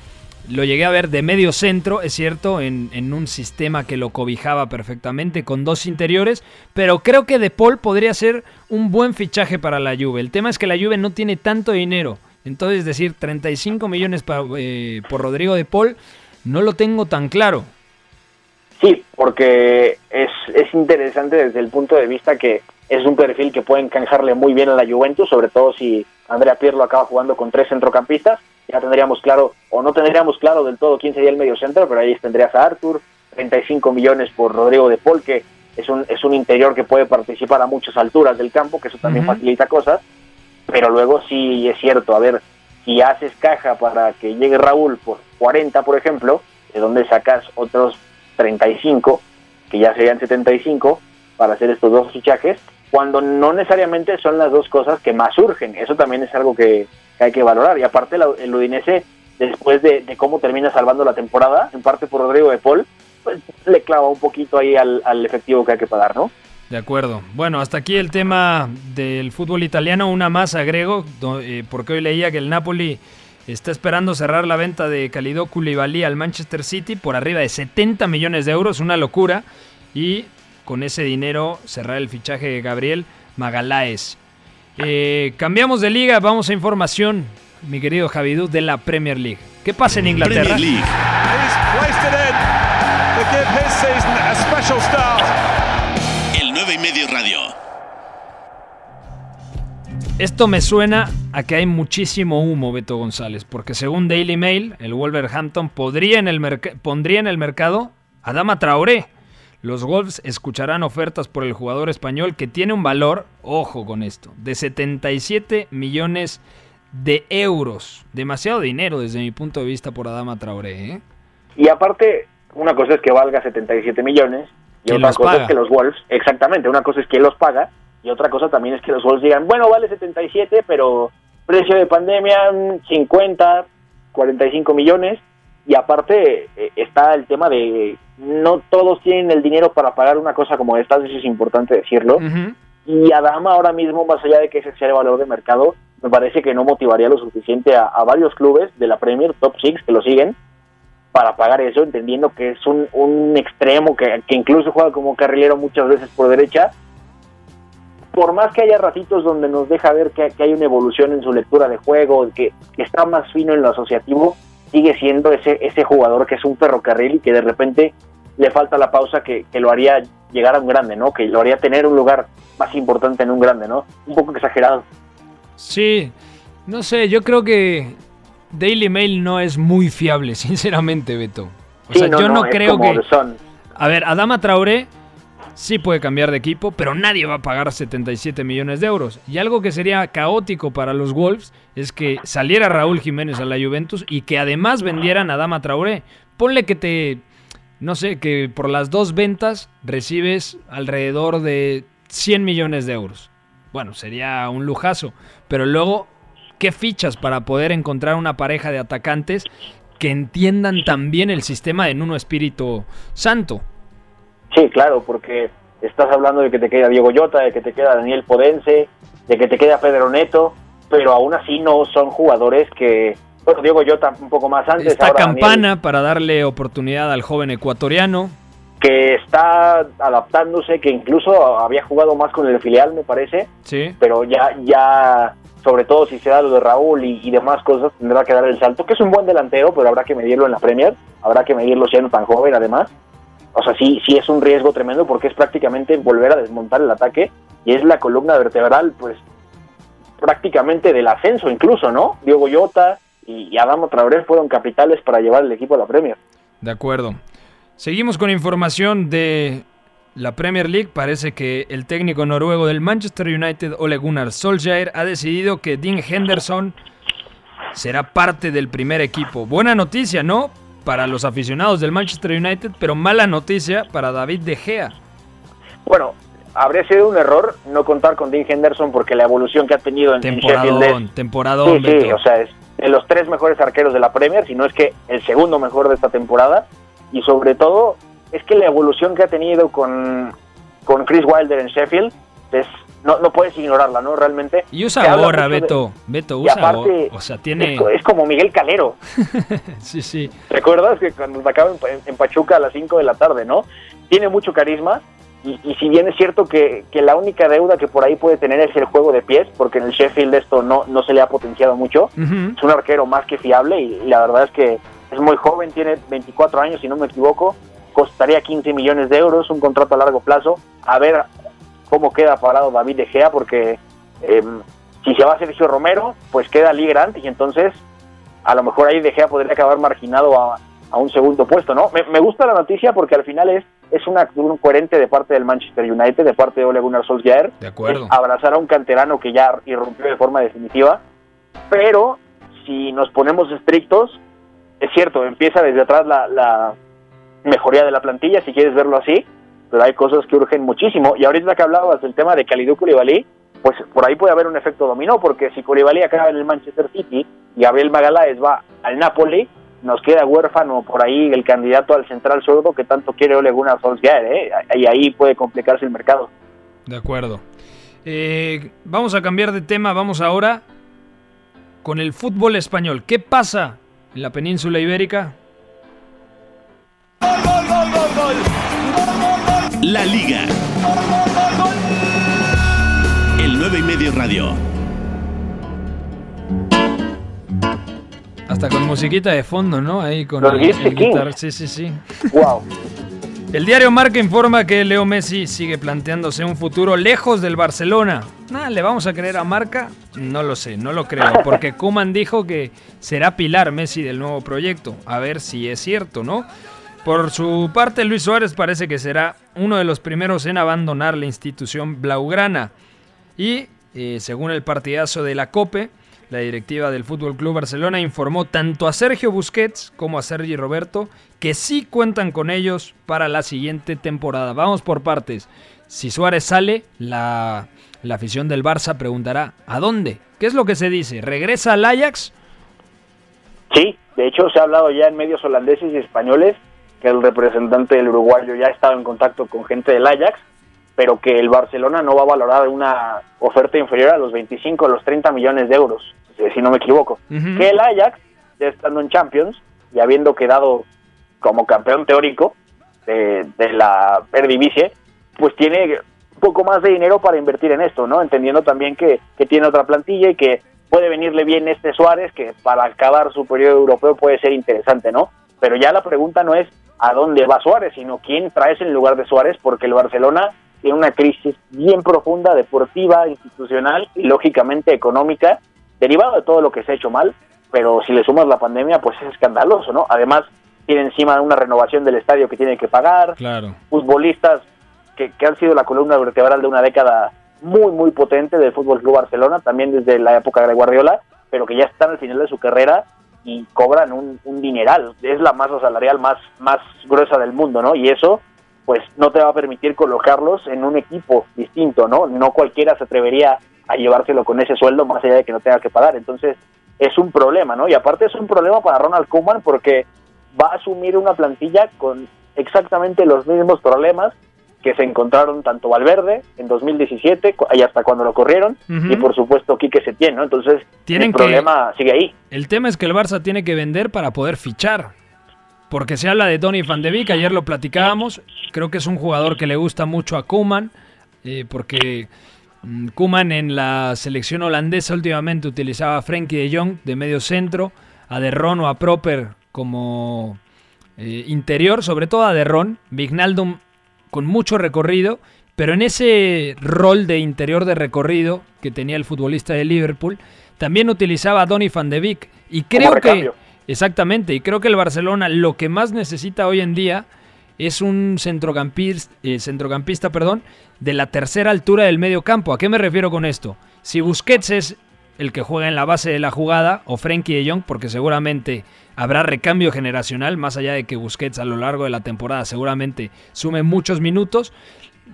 lo llegué a ver de medio centro, es cierto, en, un sistema que lo cobijaba perfectamente con dos interiores, pero creo que De Paul podría ser un buen fichaje para la Juve. El tema es que la Juve no tiene tanto dinero, entonces es decir, 35 millones eh, por Rodrigo De Paul, no lo tengo tan claro. Sí, porque es, es interesante desde el punto de vista que es un perfil que puede encajarle muy bien a la Juventus, sobre todo si Andrea Pirlo acaba jugando con tres centrocampistas. Ya tendríamos claro, o no tendríamos claro del todo quién sería el medio centro, pero ahí tendrías a Arthur, 35 millones por Rodrigo de Paul, que es un, es un interior que puede participar a muchas alturas del campo, que eso también facilita cosas. Pero luego sí es cierto, a ver, si haces caja para que llegue Raúl por 40, por ejemplo, de donde sacas otros 35, que ya serían 75, para hacer estos dos fichajes, cuando no necesariamente son las dos cosas que más surgen. Eso también es algo que, que hay que valorar. Y aparte, la- el Udinese, después de, cómo termina salvando la temporada, en parte por Rodrigo de Paul, pues le clava un poquito ahí al, efectivo que hay que pagar, ¿no? De acuerdo. Bueno, hasta aquí el tema del fútbol italiano. Una más agrego, eh, porque hoy leía que el Napoli está esperando cerrar la venta de Calidó Koulibaly al Manchester City por arriba de 70 millones de euros, una locura. Y con ese dinero cerrar el fichaje de Gabriel Magaláes. Eh, cambiamos de liga, vamos a información, mi querido Javidú, de la Premier League. ¿Qué pasa en Inglaterra? Premier League. He's placed it in to give his season a special start. El 9 y medio radio. Esto me suena a que hay muchísimo humo, Beto González, porque según Daily Mail, el Wolverhampton podría en el pondría en el mercado a Dama Traoré. Los Wolves escucharán ofertas por el jugador español que tiene un valor, ojo con esto, de 77 millones de euros. Demasiado dinero desde mi punto de vista por Adama Traoré. ¿eh? Y aparte, una cosa es que valga 77 millones y ¿Quién otra cosa paga? es que los Wolves, exactamente, una cosa es que los paga y otra cosa también es que los Wolves digan, bueno, vale 77, pero precio de pandemia mm, 50, 45 millones y aparte eh, está el tema de no todos tienen el dinero para pagar una cosa como esta, eso es importante decirlo. Y Adama ahora mismo, más allá de que ese sea el valor de mercado, me parece que no motivaría lo suficiente a, a varios clubes de la Premier, top 6, que lo siguen, para pagar eso, entendiendo que es un, un extremo que, que incluso juega como carrilero muchas veces por derecha. Por más que haya ratitos donde nos deja ver que, que hay una evolución en su lectura de juego, que, que está más fino en lo asociativo, sigue siendo ese, ese jugador que es un ferrocarril y que de repente le falta la pausa que, que lo haría llegar a un grande, ¿no? Que lo haría tener un lugar más importante en un grande, ¿no? Un poco exagerado. Sí, no sé, yo creo que Daily Mail no es muy fiable, sinceramente, Beto. O Sí, sea, yo no, creo que... A ver, Adama Traoré sí puede cambiar de equipo, pero nadie va a pagar 77 millones de euros. Y algo que sería caótico para los Wolves es que saliera Raúl Jiménez a la Juventus y que además vendieran a Adama Traoré. Ponle que te, no sé, que por las dos ventas recibes alrededor de 100 millones de euros. Bueno, sería un lujazo, pero luego, ¿qué fichas para poder encontrar una pareja de atacantes que entiendan también el sistema de Nuno Espíritu Santo. Sí, claro, porque estás hablando de que te queda Diego Llota, de que te queda Daniel Podense, de que te queda Pedro Neto, pero aún así no son jugadores que, bueno, Diego Llota un poco más antes. Está Campana para darle oportunidad al joven ecuatoriano. Que está adaptándose, que incluso había jugado más con el filial, me parece. Sí. Pero ya, ya, sobre todo si se da lo de Raúl y, y demás cosas, tendrá que dar el salto, que es un buen delantero, pero habrá que medirlo en la Premier, habrá que medirlo siendo tan joven además. O sea, sí, sí es un riesgo tremendo porque es prácticamente volver a desmontar el ataque y es la columna vertebral, pues prácticamente del ascenso incluso, ¿no? Diego Llota y Adamo Traoré fueron capitales para llevar el equipo a la Premier. De acuerdo. Seguimos con información de la Premier League. Parece que el técnico noruego del Manchester United, Ole Gunnar Solskjaer, ha decidido que Dean Henderson será parte del primer equipo. Buena noticia, ¿no? Para los aficionados del Manchester United, pero mala noticia para David De Gea. Bueno, habría sido un error no contar con Dean Henderson porque la evolución que ha tenido en, temporadón, Sheffield es, temporadón, sí, sí, o sea, es de los tres mejores arqueros de la Premier, si no es que el segundo mejor de esta temporada, y sobre todo es que la evolución que ha tenido con, con Chris Wilder en Sheffield es no, no puedes ignorarla, ¿no? Realmente. Y usa gorra, Beto. De, Beto, usa aparte, O sea, tiene. Es, como Miguel Calero. sí, sí. ¿Recuerdas que cuando acaba en, en, Pachuca a las 5 de la tarde, ¿no? Tiene mucho carisma. Y, y, si bien es cierto que, que, la única deuda que por ahí puede tener es el juego de pies, porque en el Sheffield esto no, no se le ha potenciado mucho, uh -huh. es un arquero más que fiable y, y, la verdad es que es muy joven, tiene 24 años si no me equivoco, costaría 15 millones de euros, un contrato a largo plazo, a ver cómo queda parado David De Gea, porque eh, si se va Sergio Romero, pues queda Lee Grant y entonces a lo mejor ahí De Gea podría acabar marginado a, a un segundo puesto, ¿no? Me, me, gusta la noticia porque al final es es una actitud coherente de parte del Manchester United, de parte de Ole Gunnar Solskjaer, de acuerdo. abrazar a un canterano que ya irrumpió de forma definitiva, pero si nos ponemos estrictos, es cierto, empieza desde atrás la, la mejoría de la plantilla, si quieres verlo así, pero hay cosas que urgen muchísimo. Y ahorita que hablabas del tema de Kalidou Koulibaly, pues por ahí puede haber un efecto dominó, porque si Koulibaly acaba en el Manchester City y Gabriel Magaláes va al Napoli, nos queda huérfano por ahí el candidato al central zurdo que tanto quiere Ole Gunnar Solskjaer, ¿eh? y ahí puede complicarse el mercado. De acuerdo. Eh, vamos a cambiar de tema, vamos ahora con el fútbol español. ¿Qué pasa en la península ibérica? La Liga. El 9 y medio radio. Hasta con musiquita de fondo, ¿no? Ahí con Los el, el guitar- Sí, sí, sí. Wow. El diario Marca informa que Leo Messi sigue planteándose un futuro lejos del Barcelona. Nah, ¿Le vamos a creer a Marca? No lo sé, no lo creo, porque Kuman dijo que será pilar Messi del nuevo proyecto. A ver si es cierto, ¿no? Por su parte, Luis Suárez parece que será uno de los primeros en abandonar la institución blaugrana. Y, eh, según el partidazo de la COPE, la directiva del Fútbol Club Barcelona informó tanto a Sergio Busquets como a Sergi Roberto que sí cuentan con ellos para la siguiente temporada. Vamos por partes. Si Suárez sale, la, la afición del Barça preguntará ¿a dónde? ¿Qué es lo que se dice? ¿Regresa al Ajax? Sí, de hecho se ha hablado ya en medios holandeses y españoles que el representante del uruguayo ya ha estado en contacto con gente del Ajax, pero que el Barcelona no va a valorar una oferta inferior a los 25 o los 30 millones de euros, eh, si no me equivoco. Que el Ajax, ya estando en Champions y habiendo quedado como campeón teórico de, de la Eredivisie, pues tiene un poco más de dinero para invertir en esto, ¿no? Entendiendo también que, que tiene otra plantilla y que puede venirle bien este Suárez, que para acabar su periodo europeo puede ser interesante, ¿no? Pero ya la pregunta no es a dónde va Suárez, sino quién traes en lugar de Suárez, porque el Barcelona tiene una crisis bien profunda, deportiva, institucional y lógicamente económica, derivado de todo lo que se ha hecho mal, pero si le sumas la pandemia, pues es escandaloso, ¿no? Además, tiene encima una renovación del estadio que tiene que pagar, Claro. futbolistas que, que han sido la columna vertebral de una década muy, muy potente del Fútbol Club Barcelona, también desde la época de Guardiola, pero que ya están al final de su carrera y cobran un, un dineral. Es la masa salarial más, más gruesa del mundo, ¿no? Y eso, pues, no te va a permitir colocarlos en un equipo distinto, ¿no? No cualquiera se atrevería a llevárselo con ese sueldo, más allá de que no tenga que pagar. Entonces, es un problema, ¿no? Y aparte es un problema para Ronald Koeman porque va a asumir una plantilla con exactamente los mismos problemas que se encontraron tanto Valverde en 2017 y hasta cuando lo corrieron y por supuesto Quique Setién, ¿no? Entonces el problema sigue ahí. El tema es que el Barça tiene que vender para poder fichar. Porque se habla de Donny van de Beek, ayer lo platicábamos, creo que es un jugador que le gusta mucho a Koeman, eh, porque mm, Koeman en la selección holandesa últimamente utilizaba a Frenkie de Jong de medio centro, a Derron o a Proper como eh, interior, sobre todo a Derron, Vignaldum con mucho recorrido, pero en ese rol de interior de recorrido que tenía el futbolista de Liverpool, también utilizaba a Donny van de Beek. Y creo que... Exactamente, y creo que el Barcelona lo que más necesita hoy en día es un centrocampista, eh, centrocampista perdón, de la tercera altura del medio campo. ¿A qué me refiero con esto? Si Busquets es el que juega en la base de la jugada, o Frenkie de Jong, porque seguramente habrá recambio generacional, más allá de que Busquets a lo largo de la temporada seguramente sume muchos minutos.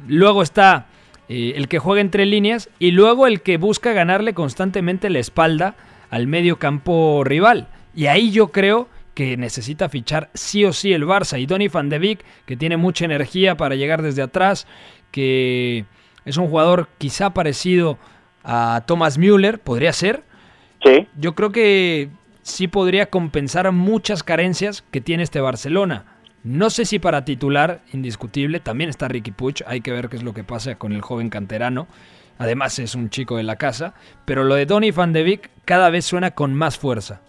Luego está eh, el que juega entre líneas y luego el que busca ganarle constantemente la espalda al medio campo rival. Y ahí yo creo que necesita fichar sí o sí el Barça. Y Donny van de Beek, que tiene mucha energía para llegar desde atrás, que es un jugador quizá parecido a Thomas Müller, podría ser. Sí. Yo creo que sí podría compensar muchas carencias que tiene este Barcelona. No sé si para titular, indiscutible, también está Ricky Puig, hay que ver qué es lo que pasa con el joven canterano. Además es un chico de la casa, pero lo de Donny van de Beek cada vez suena con más fuerza.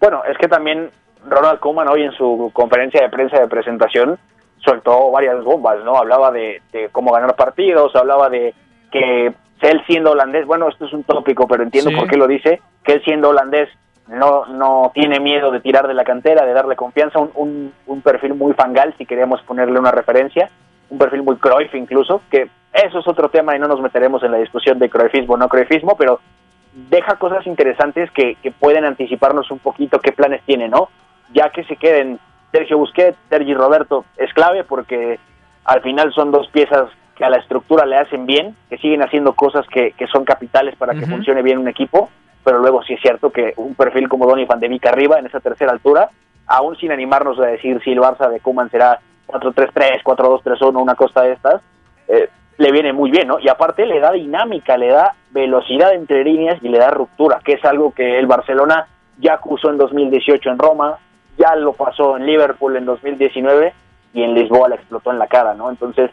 Bueno, es que también Ronald Koeman hoy en su conferencia de prensa de presentación soltó varias bombas, ¿no? Hablaba de, cómo ganar partidos, hablaba de que él siendo holandés, bueno, esto es un tópico, pero entiendo por qué lo dice, que él siendo holandés no, no tiene miedo de tirar de la cantera, de darle confianza, un, un, perfil muy fangal, si queremos ponerle una referencia, un perfil muy Cruyff incluso, que eso es otro tema y no nos meteremos en la discusión de Cruyffismo o no Cruyffismo, pero deja cosas interesantes que, que pueden anticiparnos un poquito qué planes tiene, ¿no? Ya que se queden Sergio Busquets, Sergi Roberto, es clave porque al final son dos piezas que a la estructura le hacen bien, que siguen haciendo cosas que, que son capitales para que funcione bien un equipo, pero luego sí es cierto que un perfil como Donny Van de arriba en esa tercera altura, aún sin animarnos a decir si el Barça de Kuman será 4-3-3, 4-2-3-1, una cosa de estas, eh, le viene muy bien, ¿no? Y aparte le da dinámica, le da velocidad entre líneas y le da ruptura, que es algo que el Barcelona ya acusó en 2018 en Roma, ya lo pasó en Liverpool en 2019 y en Lisboa le explotó en la cara, ¿no? Entonces,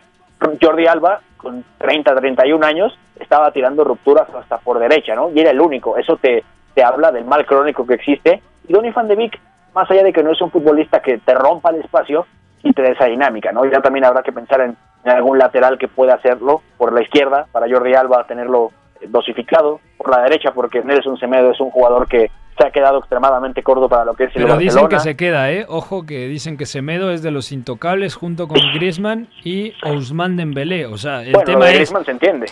Jordi Alba, con 30, 31 años, estaba tirando rupturas hasta por derecha, ¿no? Y era el único. Eso te, te habla del mal crónico que existe. Y Donny van de Beek, más allá de que no es un futbolista que te rompa el espacio, y te da esa dinámica, ¿no? Ya también habrá que pensar en, algún lateral que pueda hacerlo por la izquierda, para Jordi Alba tenerlo dosificado, por la derecha, porque Nelson Semedo es un jugador que se ha quedado extremadamente corto para lo que es el Pero dicen que se queda, ¿eh? Ojo que dicen que Semedo es de los intocables junto con Griezmann y Ousmane Dembélé, o sea, el tema es... Griezmann se entiende.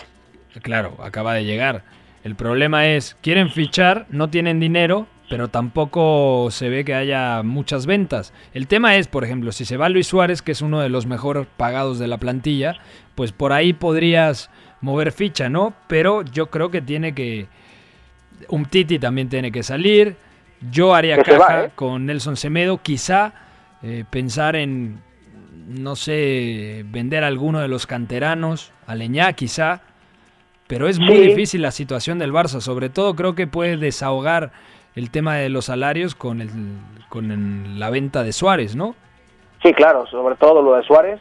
Claro, acaba de llegar. El problema es, quieren fichar, no tienen dinero, pero tampoco se ve que haya muchas ventas. El tema es, por ejemplo, si se va Luis Suárez, que es uno de los mejor pagados de la plantilla, pues por ahí podrías mover ficha, ¿no? Pero yo creo que tiene que... Un Titi también tiene que salir. Yo haría caja ¿eh? con Nelson Semedo, quizá eh, pensar en, no sé, vender a alguno de los canteranos, a Leñá quizá, pero es muy difícil la situación del Barça, sobre todo creo que puede desahogar el tema de los salarios con, el, con la venta de Suárez, ¿no? Sí, claro, sobre todo lo de Suárez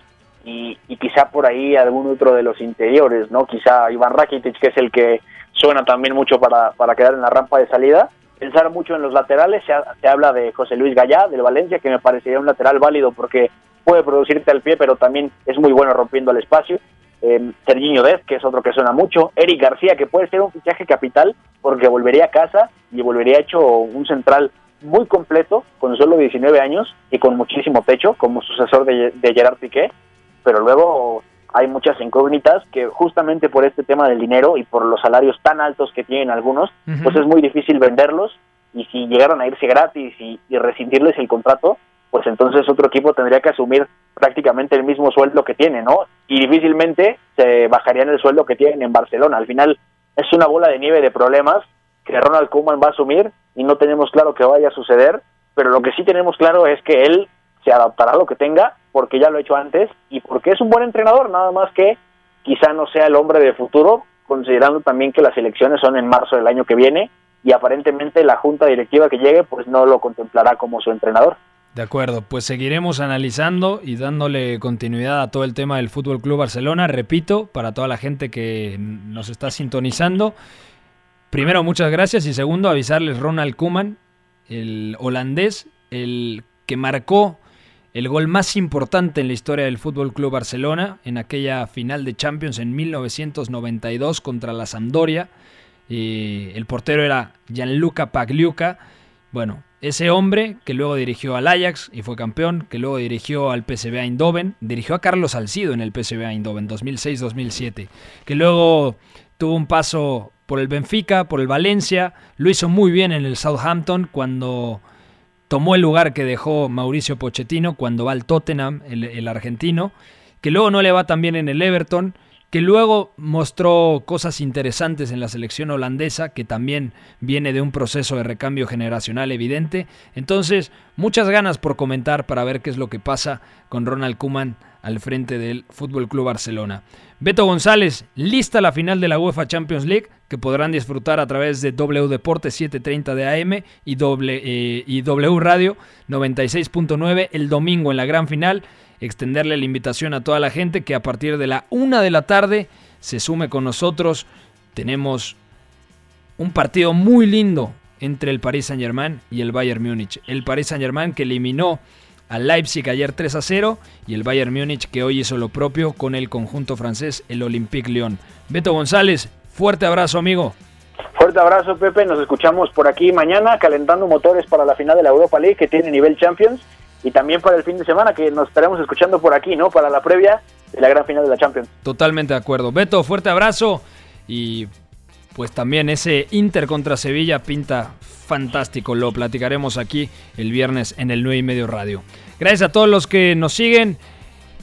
y, quizá por ahí algún otro de los interiores, ¿no? Quizá Iván Rakitic, que es el que suena también mucho para, para quedar en la rampa de salida. Pensar mucho en los laterales, se, se habla de José Luis Gallá, del Valencia, que me parecería un lateral válido porque puede producirte al pie, pero también es muy bueno rompiendo el espacio eh, Serginho Dez, que es otro que suena mucho, Eric García, que puede ser un fichaje capital porque volvería a casa y volvería hecho un central muy completo, con solo 19 años y con muchísimo pecho, como sucesor de, Gerard Piqué, pero luego hay muchas incógnitas que justamente por este tema del dinero y por los salarios tan altos que tienen algunos, pues es muy difícil venderlos y si llegaron a irse gratis y, y rescindirles el contrato, pues entonces otro equipo tendría que asumir prácticamente el mismo sueldo que tiene, ¿no? Y difícilmente se bajarían el sueldo que tienen en Barcelona. Al final es una bola de nieve de problemas que Ronald Koeman va a asumir y no tenemos claro que vaya a suceder, pero lo que sí tenemos claro es que él se adaptará a lo que tenga porque ya lo ha hecho antes y porque es un buen entrenador, nada más que quizá no sea el hombre de futuro, considerando también que las elecciones son en marzo del año que viene y aparentemente la junta directiva que llegue pues no lo contemplará como su entrenador. De acuerdo, pues seguiremos analizando y dándole continuidad a todo el tema del Fútbol Club Barcelona. Repito, para toda la gente que nos está sintonizando, primero muchas gracias y segundo avisarles Ronald Koeman, el holandés, el que marcó el gol más importante en la historia del Fútbol Club Barcelona en aquella final de Champions en 1992 contra la Sampdoria. Eh, el portero era Gianluca Pagliuca. Bueno, ese hombre que luego dirigió al Ajax y fue campeón, que luego dirigió al PSV Eindhoven, dirigió a Carlos Salcido en el PSV Eindhoven 2006-2007, que luego tuvo un paso por el Benfica, por el Valencia, lo hizo muy bien en el Southampton cuando tomó el lugar que dejó Mauricio Pochettino cuando va al Tottenham, el, el argentino, que luego no le va tan bien en el Everton que luego mostró cosas interesantes en la selección holandesa, que también viene de un proceso de recambio generacional evidente. Entonces, muchas ganas por comentar para ver qué es lo que pasa con Ronald Kuman al frente del Fútbol Club Barcelona. Beto González, lista la final de la UEFA Champions League, que podrán disfrutar a través de W Deportes 730 de AM y, eh, y W Radio 96.9 el domingo en la gran final extenderle la invitación a toda la gente que a partir de la una de la tarde se sume con nosotros. Tenemos un partido muy lindo entre el Paris Saint Germain y el Bayern Múnich. El Paris Saint Germain que eliminó al Leipzig ayer 3 a 0 y el Bayern Múnich que hoy hizo lo propio con el conjunto francés, el Olympique Lyon. Beto González, fuerte abrazo amigo. Fuerte abrazo Pepe, nos escuchamos por aquí mañana calentando motores para la final de la Europa League que tiene nivel Champions y también para el fin de semana que nos estaremos escuchando por aquí, ¿no? Para la previa de la gran final de la Champions. Totalmente de acuerdo. Beto, fuerte abrazo y pues también ese Inter contra Sevilla pinta fantástico. Lo platicaremos aquí el viernes en el 9 y medio radio. Gracias a todos los que nos siguen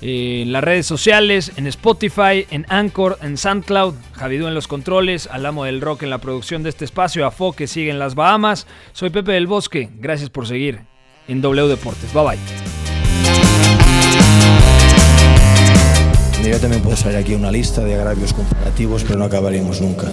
eh, en las redes sociales, en Spotify, en Anchor, en SoundCloud, Javidú en los controles, al amo del rock en la producción de este espacio, a Fo que sigue en las Bahamas. Soy Pepe del Bosque, gracias por seguir en W Deportes. Bye bye. Yo también puedo salir aquí una lista de agravios comparativos, pero no acabaríamos nunca.